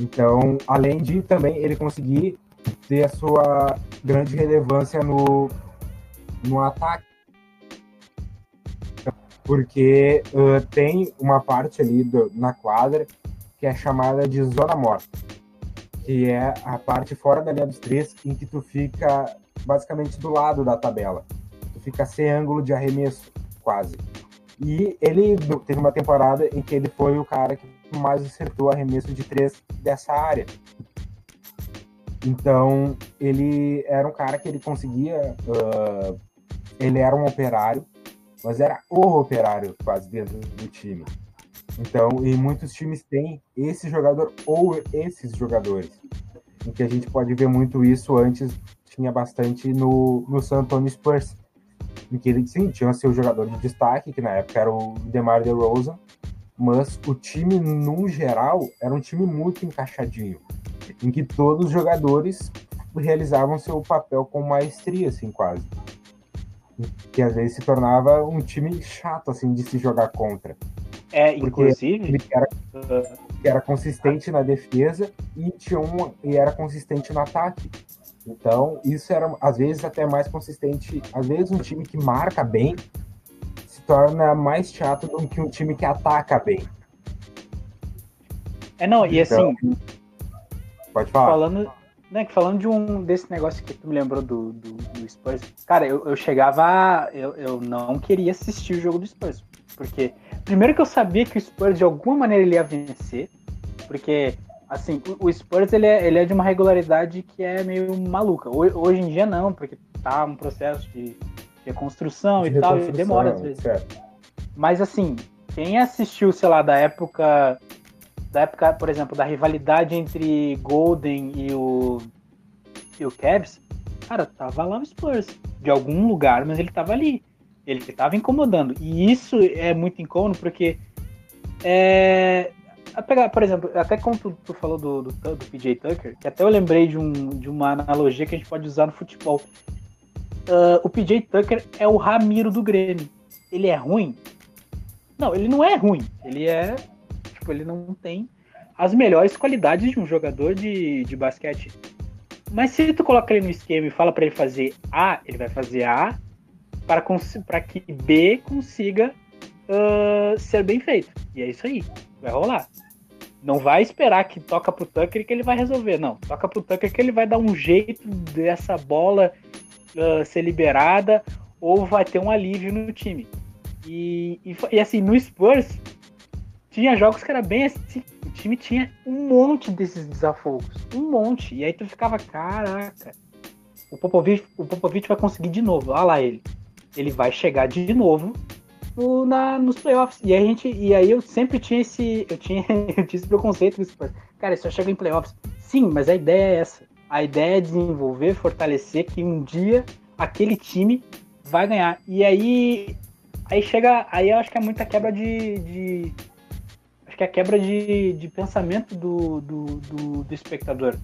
Então, além de também ele conseguir ter a sua grande relevância no, no ataque. Porque uh, tem uma parte ali do, na quadra que é chamada de zona morta que é a parte fora da linha dos três, em que tu fica basicamente do lado da tabela. Tu fica sem ângulo de arremesso, quase. E ele teve uma temporada em que ele foi o cara que mais acertou arremesso de três dessa área. Então, ele era um cara que ele conseguia. Uh, ele era um operário, mas era o operário quase dentro do time. Então, e muitos times têm esse jogador ou esses jogadores. Em que a gente pode ver muito isso antes, tinha bastante no, no San Antonio Spurs. Em que ele, sim, tinha seu jogador de destaque, que na época era o DeMar DeRozan, mas o time, no geral, era um time muito encaixadinho, em que todos os jogadores realizavam seu papel com maestria, assim, quase. Que às vezes se tornava um time chato, assim, de se jogar contra. É, inclusive. Era, era consistente na defesa e, tinha um, e era consistente no ataque. Então, isso era, às vezes, até mais consistente. Às vezes, um time que marca bem se torna mais chato do que um time que ataca bem. É, não, e então, assim. Pode falar. Falando, né, falando de um desse negócio que tu me lembrou do, do, do Spurs, cara, eu, eu chegava. Eu, eu não queria assistir o jogo do Spurs. Porque, primeiro que eu sabia que o Spurs de alguma maneira ele ia vencer, porque, assim, o, o Spurs ele é, ele é de uma regularidade que é meio maluca. Hoje em dia não, porque tá um processo de reconstrução de e tal, e demora às vezes. Certo. Mas, assim, quem assistiu, sei lá, da época da época, por exemplo, da rivalidade entre Golden e o e o Cavs, cara, tava lá o Spurs de algum lugar, mas ele tava ali. Ele estava incomodando. E isso é muito incômodo porque. É, pegar, por exemplo, até como tu, tu falou do, do, do, PJ Tucker, que até eu lembrei de, um, de uma analogia que a gente pode usar no futebol. Uh, o PJ Tucker é o Ramiro do Grêmio. Ele é ruim? Não, ele não é ruim. Ele é. Tipo, ele não tem as melhores qualidades de um jogador de, de basquete. Mas se tu coloca ele no esquema e fala para ele fazer A, ele vai fazer A para que B consiga uh, ser bem feito. E é isso aí, vai rolar. Não vai esperar que toca pro Tucker que ele vai resolver, não. Toca pro Tucker que ele vai dar um jeito dessa bola uh, ser liberada ou vai ter um alívio no time. E, e, e, assim, no Spurs, tinha jogos que era bem assim. O time tinha um monte desses desafogos. Um monte. E aí tu ficava, caraca. O Popovich, o Popovich vai conseguir de novo. Olha lá ele ele vai chegar de novo no, na, nos playoffs. E, a gente, e aí eu sempre tinha esse. Eu tinha, eu tinha esse preconceito Cara, só chega em playoffs. Sim, mas a ideia é essa. A ideia é desenvolver, fortalecer que um dia aquele time vai ganhar. E aí. Aí chega. Aí eu acho que é muita quebra de. de que é quebra de, de pensamento do, do, do, do espectador.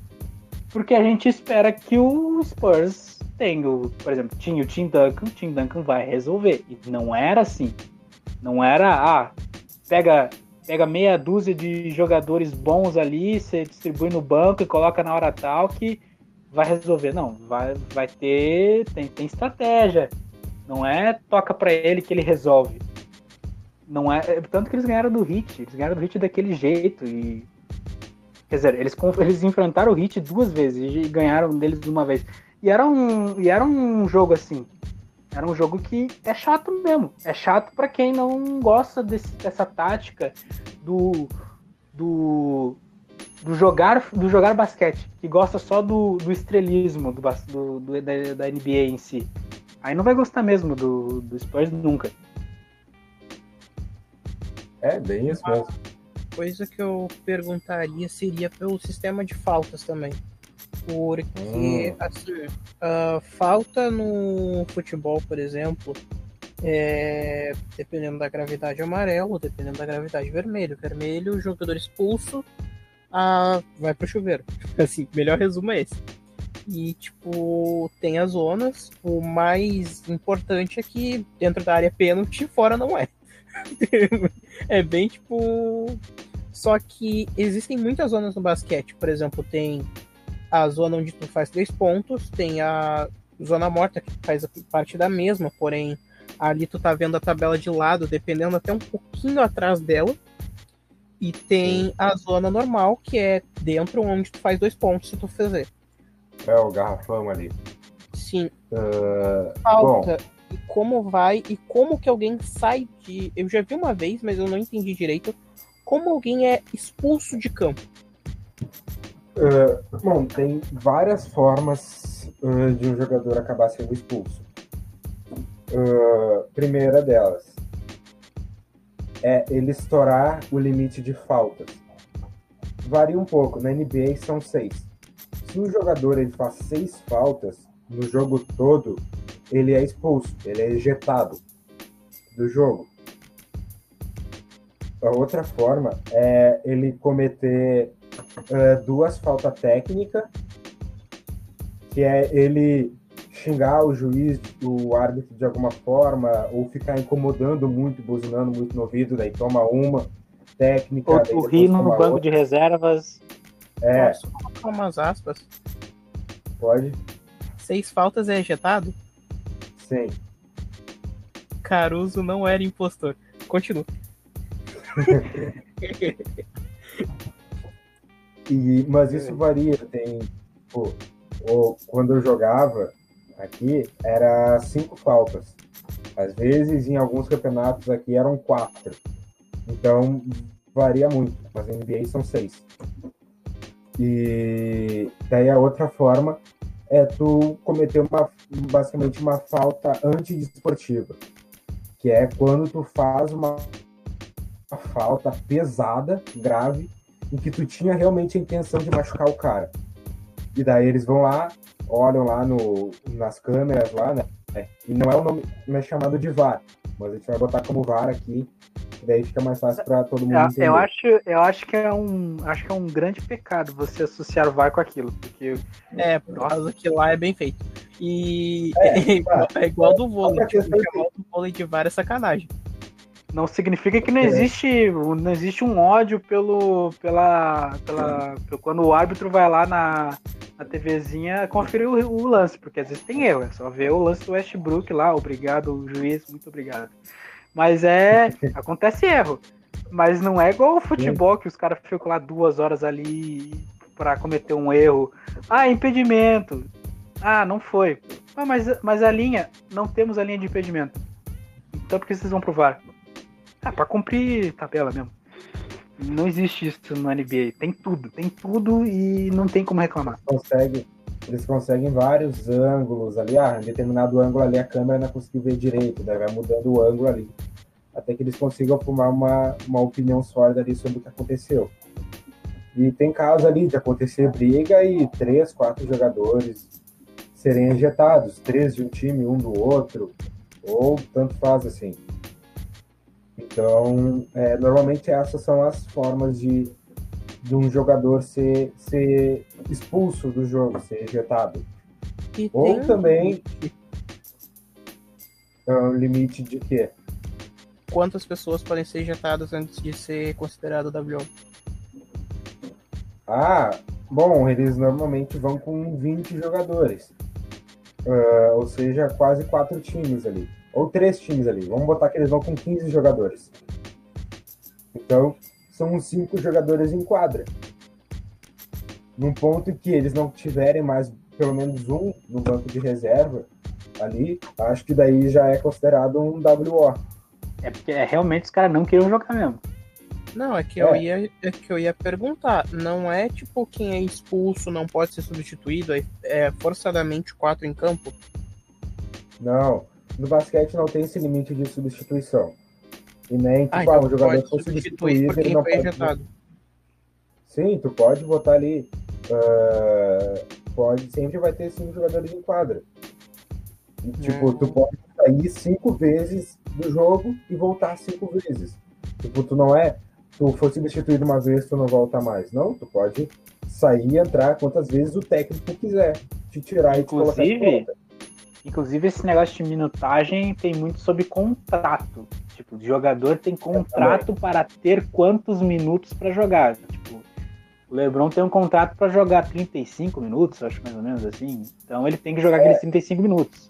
porque a gente espera que o Spurs tenha, por exemplo, tinha o Tim Duncan, o Tim Duncan vai resolver. E não era assim. Não era, ah, pega, pega meia dúzia de jogadores bons ali, você distribui no banco e coloca na hora tal que vai resolver. Não, vai, vai ter, tem, tem estratégia. Não é toca para ele que ele resolve. Não é, é, tanto que eles ganharam do Hit, eles ganharam do Hit daquele jeito e quer dizer, eles eles enfrentaram o Hit duas vezes e ganharam deles de uma vez. E era um e era um jogo assim. Era um jogo que é chato mesmo. É chato para quem não gosta desse, dessa tática do, do do jogar do jogar basquete, que gosta só do, do estrelismo do, do, do da, da, NBA em si. Aí não vai gostar mesmo do, do Spurs nunca. É, bem isso mesmo. Coisa que eu perguntaria seria pelo sistema de faltas também. Porque, hum. assim, a falta no futebol, por exemplo, é, dependendo da gravidade amarelo, dependendo da gravidade vermelho. Vermelho, o jogador expulso a, vai pro chuveiro. Assim, melhor resumo é esse. E, tipo, tem as zonas. O mais importante é que dentro da área pênalti, fora não é. é bem tipo. Só que existem muitas zonas no basquete. Por exemplo, tem a zona onde tu faz três pontos, tem a zona morta que faz parte da mesma, porém ali tu tá vendo a tabela de lado, dependendo até um pouquinho atrás dela. E tem a zona normal, que é dentro onde tu faz dois pontos se tu fazer. É o garrafão ali. Sim. Uh, Falta. Bom, e como vai e como que alguém sai de. Eu já vi uma vez, mas eu não entendi direito. Como alguém é expulso de campo. Uh, bom, tem várias formas uh, de um jogador acabar sendo expulso. Uh, primeira delas é ele estourar o limite de faltas. Varia um pouco, na NBA são seis. Se um jogador ele faz seis faltas no jogo todo, ele é expulso, ele é ejetado do jogo. A outra forma é ele cometer uh, duas faltas técnicas, que é ele xingar o juiz, o árbitro de alguma forma, ou ficar incomodando muito, buzinando muito no ouvido, daí toma uma técnica. Ou o rir no banco outra. de reservas. É. Posso colocar umas aspas? Pode. Seis faltas é ejetado? Sim. Caruso não era impostor. Continua. e, mas isso varia. Tem, pô, ou, quando eu jogava aqui, era cinco faltas. Às vezes, em alguns campeonatos aqui, eram quatro. Então, varia muito. Mas em NBA são seis. E daí a outra forma é tu cometer uma, basicamente uma falta antidesportiva, que é quando tu faz uma, uma falta pesada, grave, em que tu tinha realmente a intenção de machucar o cara. E daí eles vão lá, olham lá no, nas câmeras lá, né? E não é o nome, não é chamado de VAR, mas a gente vai botar como VAR aqui daí fica mais fácil para todo mundo eu, entender. Eu acho, eu acho que é um, acho que é um grande pecado você associar o VAR com aquilo, porque é, por causa que lá é bem feito. E é, é, igual, é igual do vôlei, tipo, chamar do vôlei de VAR é sacanagem. Não significa que não existe, não existe um ódio pelo, pela, pela, pelo, quando o árbitro vai lá na, na TVzinha conferir o, o, lance, porque às vezes tem erro, é só ver o lance do Westbrook lá, obrigado, juiz, muito obrigado. Mas é. acontece erro. Mas não é igual o futebol que os caras ficam lá duas horas ali para cometer um erro. Ah, impedimento. Ah, não foi. Ah, mas, mas a linha, não temos a linha de impedimento. Então por que vocês vão provar? Ah, pra cumprir tabela mesmo. Não existe isso no NBA. Tem tudo, tem tudo e não tem como reclamar. Consegue, eles conseguem vários ângulos ali, ah, em determinado ângulo ali a câmera não conseguiu ver direito, daí vai mudando o ângulo ali, até que eles consigam formar uma, uma opinião sólida ali sobre o que aconteceu. E tem casos ali de acontecer briga e três, quatro jogadores serem ejetados, três de um time, um do outro, ou tanto faz assim. Então, é, normalmente essas são as formas de, de um jogador ser, ser expulso do jogo, ser ejetado. E Ou tem também-. É um limite de quê? Quantas pessoas podem ser ejetadas antes de ser considerado WO? Ah, bom, eles normalmente vão com 20 jogadores. Ah, ou seja, quase quatro times ali. Ou três times ali. Vamos botar que eles vão com 15 jogadores. Então, são uns cinco jogadores em quadra. Num ponto em que eles não tiverem mais pelo menos um no banco de reserva ali, acho que daí já é considerado um WO. É porque é, realmente os caras não queriam jogar mesmo. Não, é que É. eu ia, é que eu ia perguntar. Não é tipo quem é expulso não pode ser substituído, é, é forçadamente quatro em campo. Não, no basquete não tem esse limite de substituição. E nem, tipo, Ah, ah, então um jogador foi substituído, ele não foi pode ejetado. Sim, tu pode botar ali. ah, pode, sempre vai ter cinco jogadores em quadra. E, tipo, Hum. tu pode sair cinco vezes do jogo e voltar cinco vezes. Tipo, tu não é. Tu for substituído uma vez, tu não volta mais. Não, tu pode sair e entrar quantas vezes o técnico quiser. Te tirar e te colocar de Inclusive, esse negócio de minutagem tem muito sobre contrato. Tipo, o jogador tem contrato para ter quantos minutos para jogar. Tipo, o LeBron tem um contrato para jogar 35 minutos, acho mais ou menos assim. Então ele tem que jogar aqueles 35 minutos.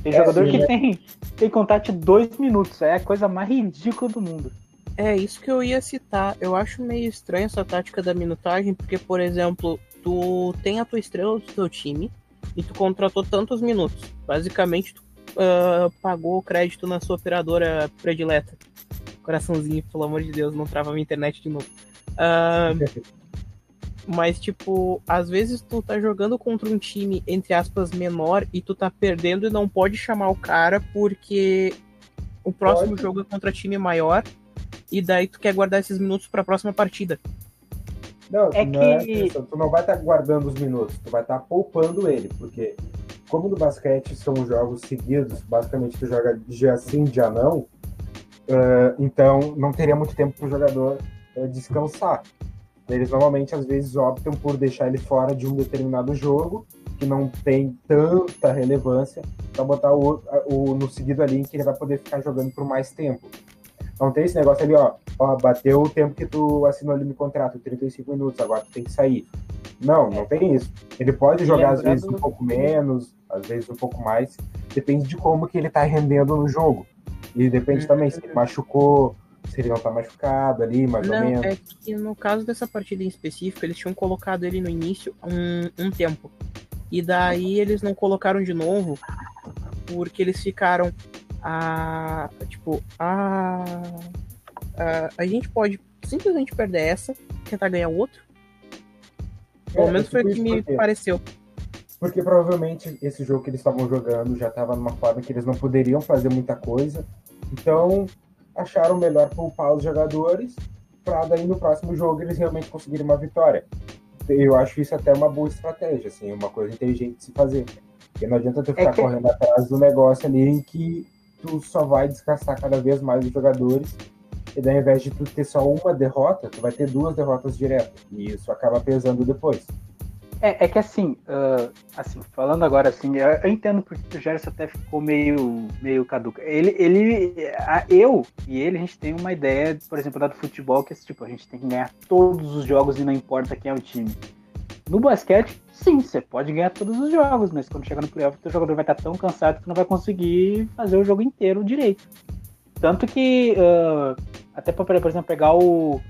Tem É, jogador sim, que né? tem, tem contrato de 2 minutos. É a coisa mais ridícula do mundo. É isso que eu ia citar. Eu acho meio estranho essa tática da minutagem, porque, por exemplo, tu tem a tua estrela do teu time e tu contratou tantos minutos. Basicamente, tu ah, pagou o crédito na sua operadora predileta. Coraçãozinho, pelo amor de Deus, não trava minha internet de novo. Ah, mas, tipo, às vezes tu tá jogando contra um time, entre aspas, menor e tu tá perdendo e não pode chamar o cara porque o próximo Pode. jogo é contra time maior e daí tu quer guardar esses minutos pra próxima partida. Não, É não é que- questão. tu não vai estar guardando os minutos, tu vai estar poupando ele, porque como no basquete são jogos seguidos, basicamente tu joga dia sim, dia não, eh, então não teria muito tempo para o jogador eh, descansar. Eles normalmente às vezes optam por deixar ele fora de um determinado jogo que não tem tanta relevância para botar o, o no seguido ali em que ele vai poder ficar jogando por mais tempo. Não tem esse negócio ali, ó, ó, bateu o tempo que tu assinou ali no contrato, 35 minutos, agora tu tem que sair. Não, não tem isso. Ele pode jogar às vezes um pouco menos, às vezes um pouco mais, depende de como que ele tá rendendo no jogo. E depende também se ele machucou, se ele não tá machucado ali, mais ou Não, menos. é que no caso dessa partida em específico, eles tinham colocado ele no início um, um tempo. E daí eles não colocaram de novo, porque eles ficaram. A, tipo, a, a. A gente pode simplesmente perder essa, tentar ganhar outro. Pelo É, menos é foi o tipo que me por quê? pareceu. Porque provavelmente esse jogo que eles estavam jogando já estava numa forma que eles não poderiam fazer muita coisa. Então acharam melhor poupar os jogadores para daí no próximo jogo eles realmente conseguirem uma vitória. Eu acho isso até uma boa estratégia, assim, uma coisa inteligente de se fazer. Porque não adianta tu ficar que- correndo atrás do negócio ali em que tu só vai desgastar cada vez mais os jogadores. E daí, ao invés de tu ter só uma derrota, tu vai ter duas derrotas diretas. E isso acaba pesando depois. É, é que assim, ah, assim, falando agora assim, eu, eu entendo porque o Gerson até ficou meio, meio caduca. Ele, ele, a- eu e ele, a gente tem uma ideia, por exemplo, da do futebol, que é tipo, a gente tem que ganhar todos os jogos e não importa quem é o time. No basquete, sim, você pode ganhar todos os jogos, mas quando chegar no playoff, o jogador vai estar tão cansado que não vai conseguir fazer o jogo inteiro direito. Tanto que, ah, até para, por exemplo, pegar o,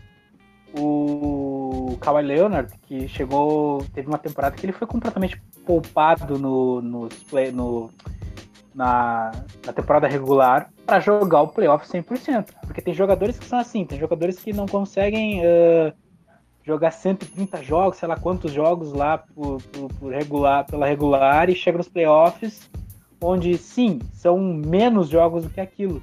o Kawhi Leonard, que chegou, teve uma temporada que ele foi completamente poupado no, play, no, na, na temporada regular para jogar o playoff 100%. Porque tem jogadores que são assim, tem jogadores que não conseguem ah, jogar 130 jogos, sei lá quantos jogos lá por, por- por regular, pela regular e chega nos playoffs, onde sim, são menos jogos do que aquilo,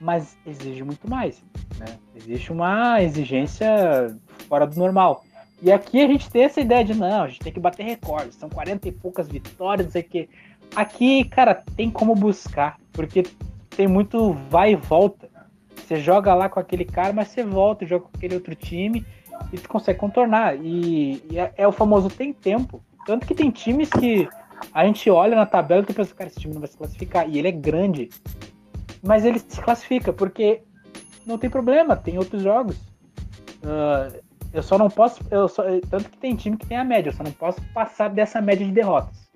mas exige muito mais. Né? Existe uma exigência fora do normal. E aqui a gente tem essa ideia de não, a gente tem que bater recordes, são 40 e poucas vitórias, não sei o quê. Aqui, cara, tem como buscar, porque tem muito vai e volta. Você joga lá com aquele cara, mas você volta e joga com aquele outro time. E tu consegue contornar. E, e é, é, o famoso tem tempo. Tanto que tem times que a gente olha na tabela e pensa, cara, esse time não vai se classificar. E ele é grande. Mas ele se classifica, porque não tem problema, tem outros jogos. Uh, eu só não posso. Eu só, tanto que tem time que tem a média, eu só não posso passar dessa média de derrotas.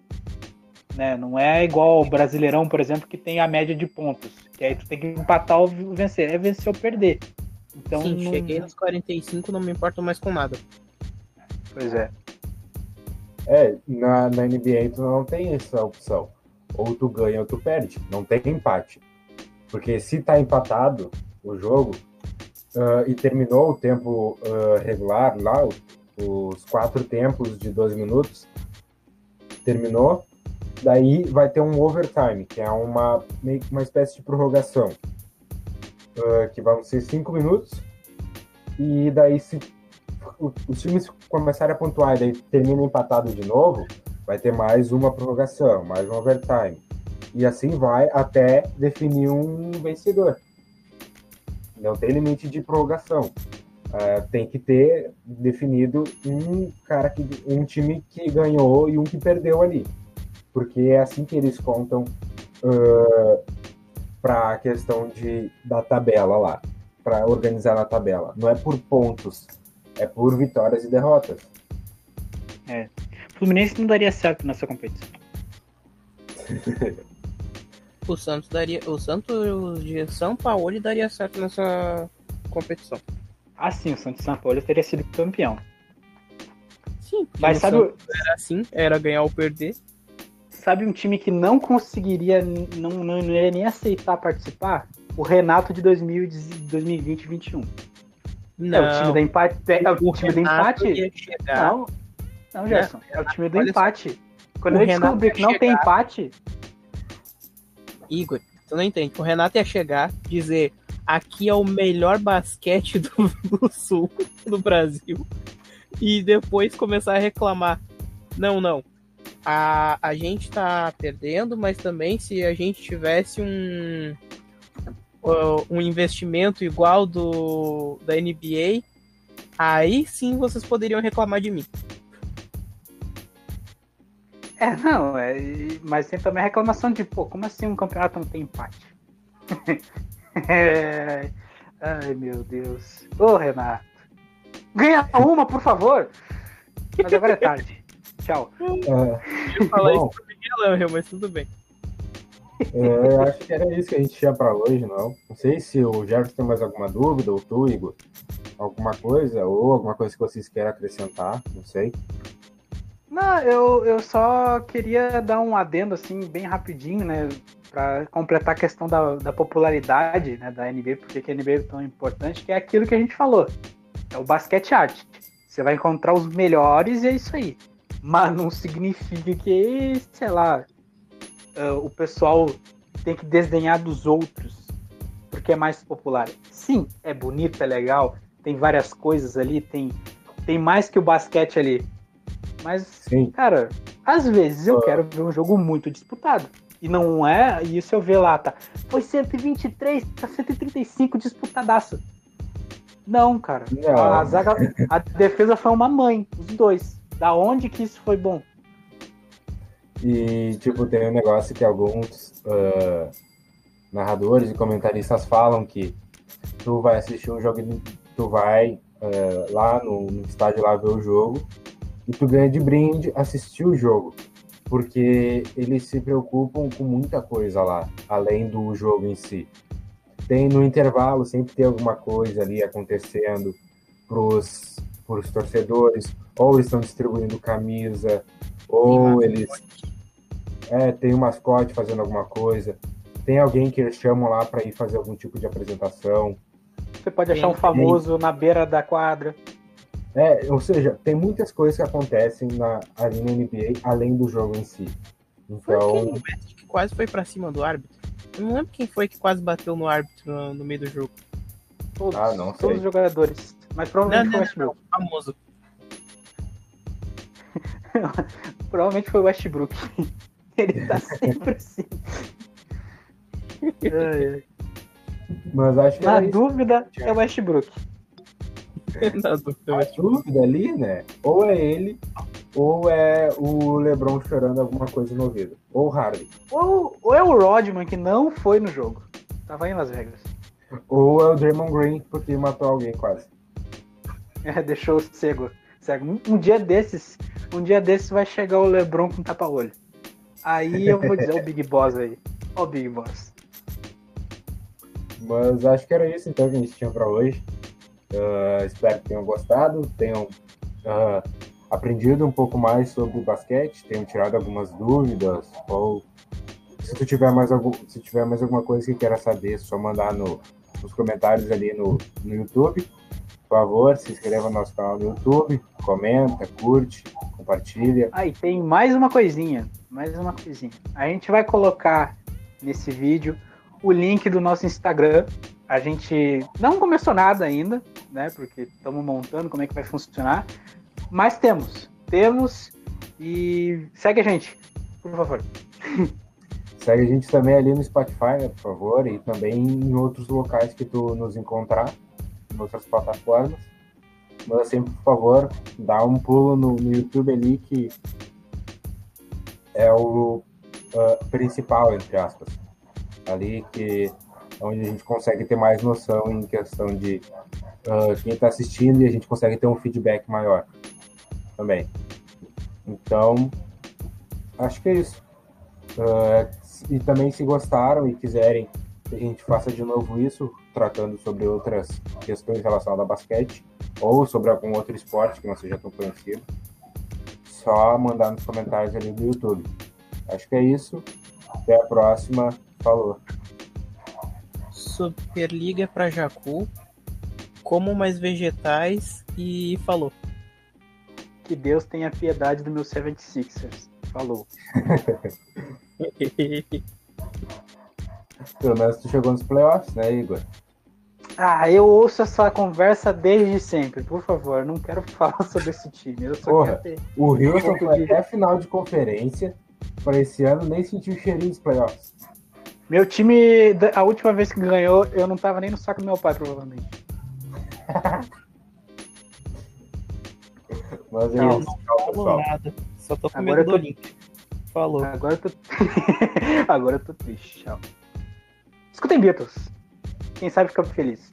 Né? Não é igual o Brasileirão, por exemplo, que tem a média de pontos. Que aí tu tem que empatar ou vencer. É vencer ou perder. Então, Sim, não... cheguei nos 45, não me importo mais com nada. Pois é. É, na, na NBA tu não tem essa opção. Ou tu ganha ou tu perde. Não tem empate. Porque se tá empatado o jogo uh, e terminou o tempo uh, regular lá, os quatro tempos de 12 minutos, terminou, daí vai ter um overtime, que é uma, meio que uma espécie de prorrogação, uh, que vão ser cinco minutos, e daí se os times começarem a pontuar e daí termina empatado de novo, vai ter mais uma prorrogação, mais um overtime. E assim vai até definir um vencedor. Não tem limite de prorrogação. Uh, tem que ter definido um cara que um time que ganhou e um que perdeu ali porque é assim que eles contam uh, para a questão de da tabela lá para organizar na tabela. Não é por pontos é por vitórias e derrotas. É. O Fluminense não daria certo nessa competição. O Santos daria o Santos de São Paulo daria certo nessa competição. Ah sim o Santos de São Paulo teria sido campeão. Sim mas sabe era assim era ganhar ou perder sabe um time que não conseguiria não não, não ia nem aceitar participar o Renato de 2020 e 21 não, é o time da empate é, o, o time do empate não não Gerson é, é o time do empate quando ele descobrir que não chegar... tem empate Igor, tu não entende. O Renato ia chegar, dizer aqui é o melhor basquete do, do sul do Brasil. E depois começar a reclamar. Não, não. A, a gente tá perdendo, mas também se a gente tivesse um, um investimento igual do da NBA, aí sim vocês poderiam reclamar de mim. É, não, é, mas tem também a reclamação de, pô, como assim um campeonato não tem empate? é, ai, meu Deus. Ô, Renato. Ganha uma, por favor. Mas agora é tarde. Tchau. É, eu falar bom, isso pro Miguel mas tudo bem. É, eu acho que era isso que a gente tinha para hoje, não. Não sei se o Jefferson tem mais alguma dúvida, ou tu, Igor, alguma coisa, ou alguma coisa que vocês queiram acrescentar, não sei. Não, eu, eu só queria dar um adendo assim, bem rapidinho, né? Para completar a questão da, da popularidade né, da NBA, porque que a NBA é tão importante, que é aquilo que a gente falou. É o basquete arte. Você vai encontrar os melhores e é isso aí. Mas não significa que, sei lá, uh, o pessoal tem que desdenhar dos outros porque é mais popular. Sim, é bonito, é legal, tem várias coisas ali, tem, tem mais que o basquete ali mas, Sim. cara, às vezes eu quero ver um jogo muito disputado. E não é isso eu ver lá, tá? Foi 123, tá 135 disputadaço. Não, cara. Não. A, zaga, a defesa foi uma mãe, os dois. Da onde que isso foi bom? E, tipo, tem um negócio que alguns uh, narradores e comentaristas falam que tu vai assistir um jogo, tu vai uh, lá no, no estádio lá ver o jogo, e tu ganha de brinde assistir o jogo, porque eles se preocupam com muita coisa lá, além do jogo em si. Tem no intervalo sempre tem alguma coisa ali acontecendo pros, pros torcedores, ou estão distribuindo camisa, ou eles é, tem um mascote fazendo alguma coisa, tem alguém que eles chamam lá para ir fazer algum tipo de apresentação. Você pode achar um famoso na beira da quadra. É, ou seja, tem muitas coisas que acontecem na, ali na NBA além do jogo em si. Então. Foi que quase foi para cima do árbitro. Eu não lembro quem foi que quase bateu no árbitro no, no meio do jogo. Todos, ah, não sei. todos os jogadores. Mas provavelmente não, foi o Westbrook. Não, famoso. provavelmente foi o Westbrook. Ele tá sempre assim. Mas acho que Na dúvida, isso. é o Westbrook. Na dúvida, A mas, tipo, dúvida ali, né? Ou é ele, ou é o LeBron chorando alguma coisa no ouvido. Ou o Harden. Ou, ou é o Rodman que não foi no jogo. Tava em Las Vegas. Ou é o Draymond Green, porque matou alguém quase. É, deixou cego. cego. Um, um dia desses, um dia desses vai chegar o LeBron com tapa-olho. Aí eu vou dizer o Big Boss aí. Ó o Big Boss. Mas acho que era isso então que a gente tinha para hoje. Ah, espero que tenham gostado, tenham ah, aprendido um pouco mais sobre o basquete, tenham tirado algumas dúvidas, ou se tu tiver mais algum, se tiver mais alguma coisa que queira saber, só mandar no, nos comentários ali no, no YouTube. Por favor, se inscreva no nosso canal no YouTube, comenta, curte, compartilha. Aí tem mais uma coisinha, mais uma coisinha. A gente vai colocar nesse vídeo o link do nosso Instagram. A gente não começou nada ainda, né? Porque estamos montando como é que vai funcionar. Mas temos, temos e segue a gente, por favor. Segue a gente também ali no Spotify, né, por favor, e também em outros locais que tu nos encontrar, em outras plataformas. Mas sempre, por favor, dá um pulo no, no YouTube ali, que é o ah, principal, entre aspas. Ali que é onde a gente consegue ter mais noção em questão de ah, quem está assistindo e a gente consegue ter um feedback maior também. Então, acho que é isso. Ah, e também se gostaram e quiserem que a gente faça de novo isso, tratando sobre outras questões relacionadas a basquete ou sobre algum outro esporte que não seja tão conhecido, só mandar nos comentários ali do YouTube. Acho que é isso. Até a próxima. Falou. Superliga pra Jacu, como mais vegetais e falou. Que Deus tenha piedade do meu 76ers. Falou. Pelo menos tu chegou nos playoffs, né, Igor? Ah, eu ouço essa conversa desde sempre. Por favor, não quero falar sobre esse time. Eu só Porra. quero ter. O Houston foi de- até final de conferência. Para esse ano nem sentiu o cheirinho dos playoffs. Meu time, a última vez que ganhou, eu não tava nem no saco do meu pai, provavelmente. Mas é Não, isso. Não pessoal. nada. Só tô com Agora medo eu tô- do link. Falou. Agora eu tô. Agora eu tô triste. Tchau. Escutem Beatles. Quem sabe fica feliz.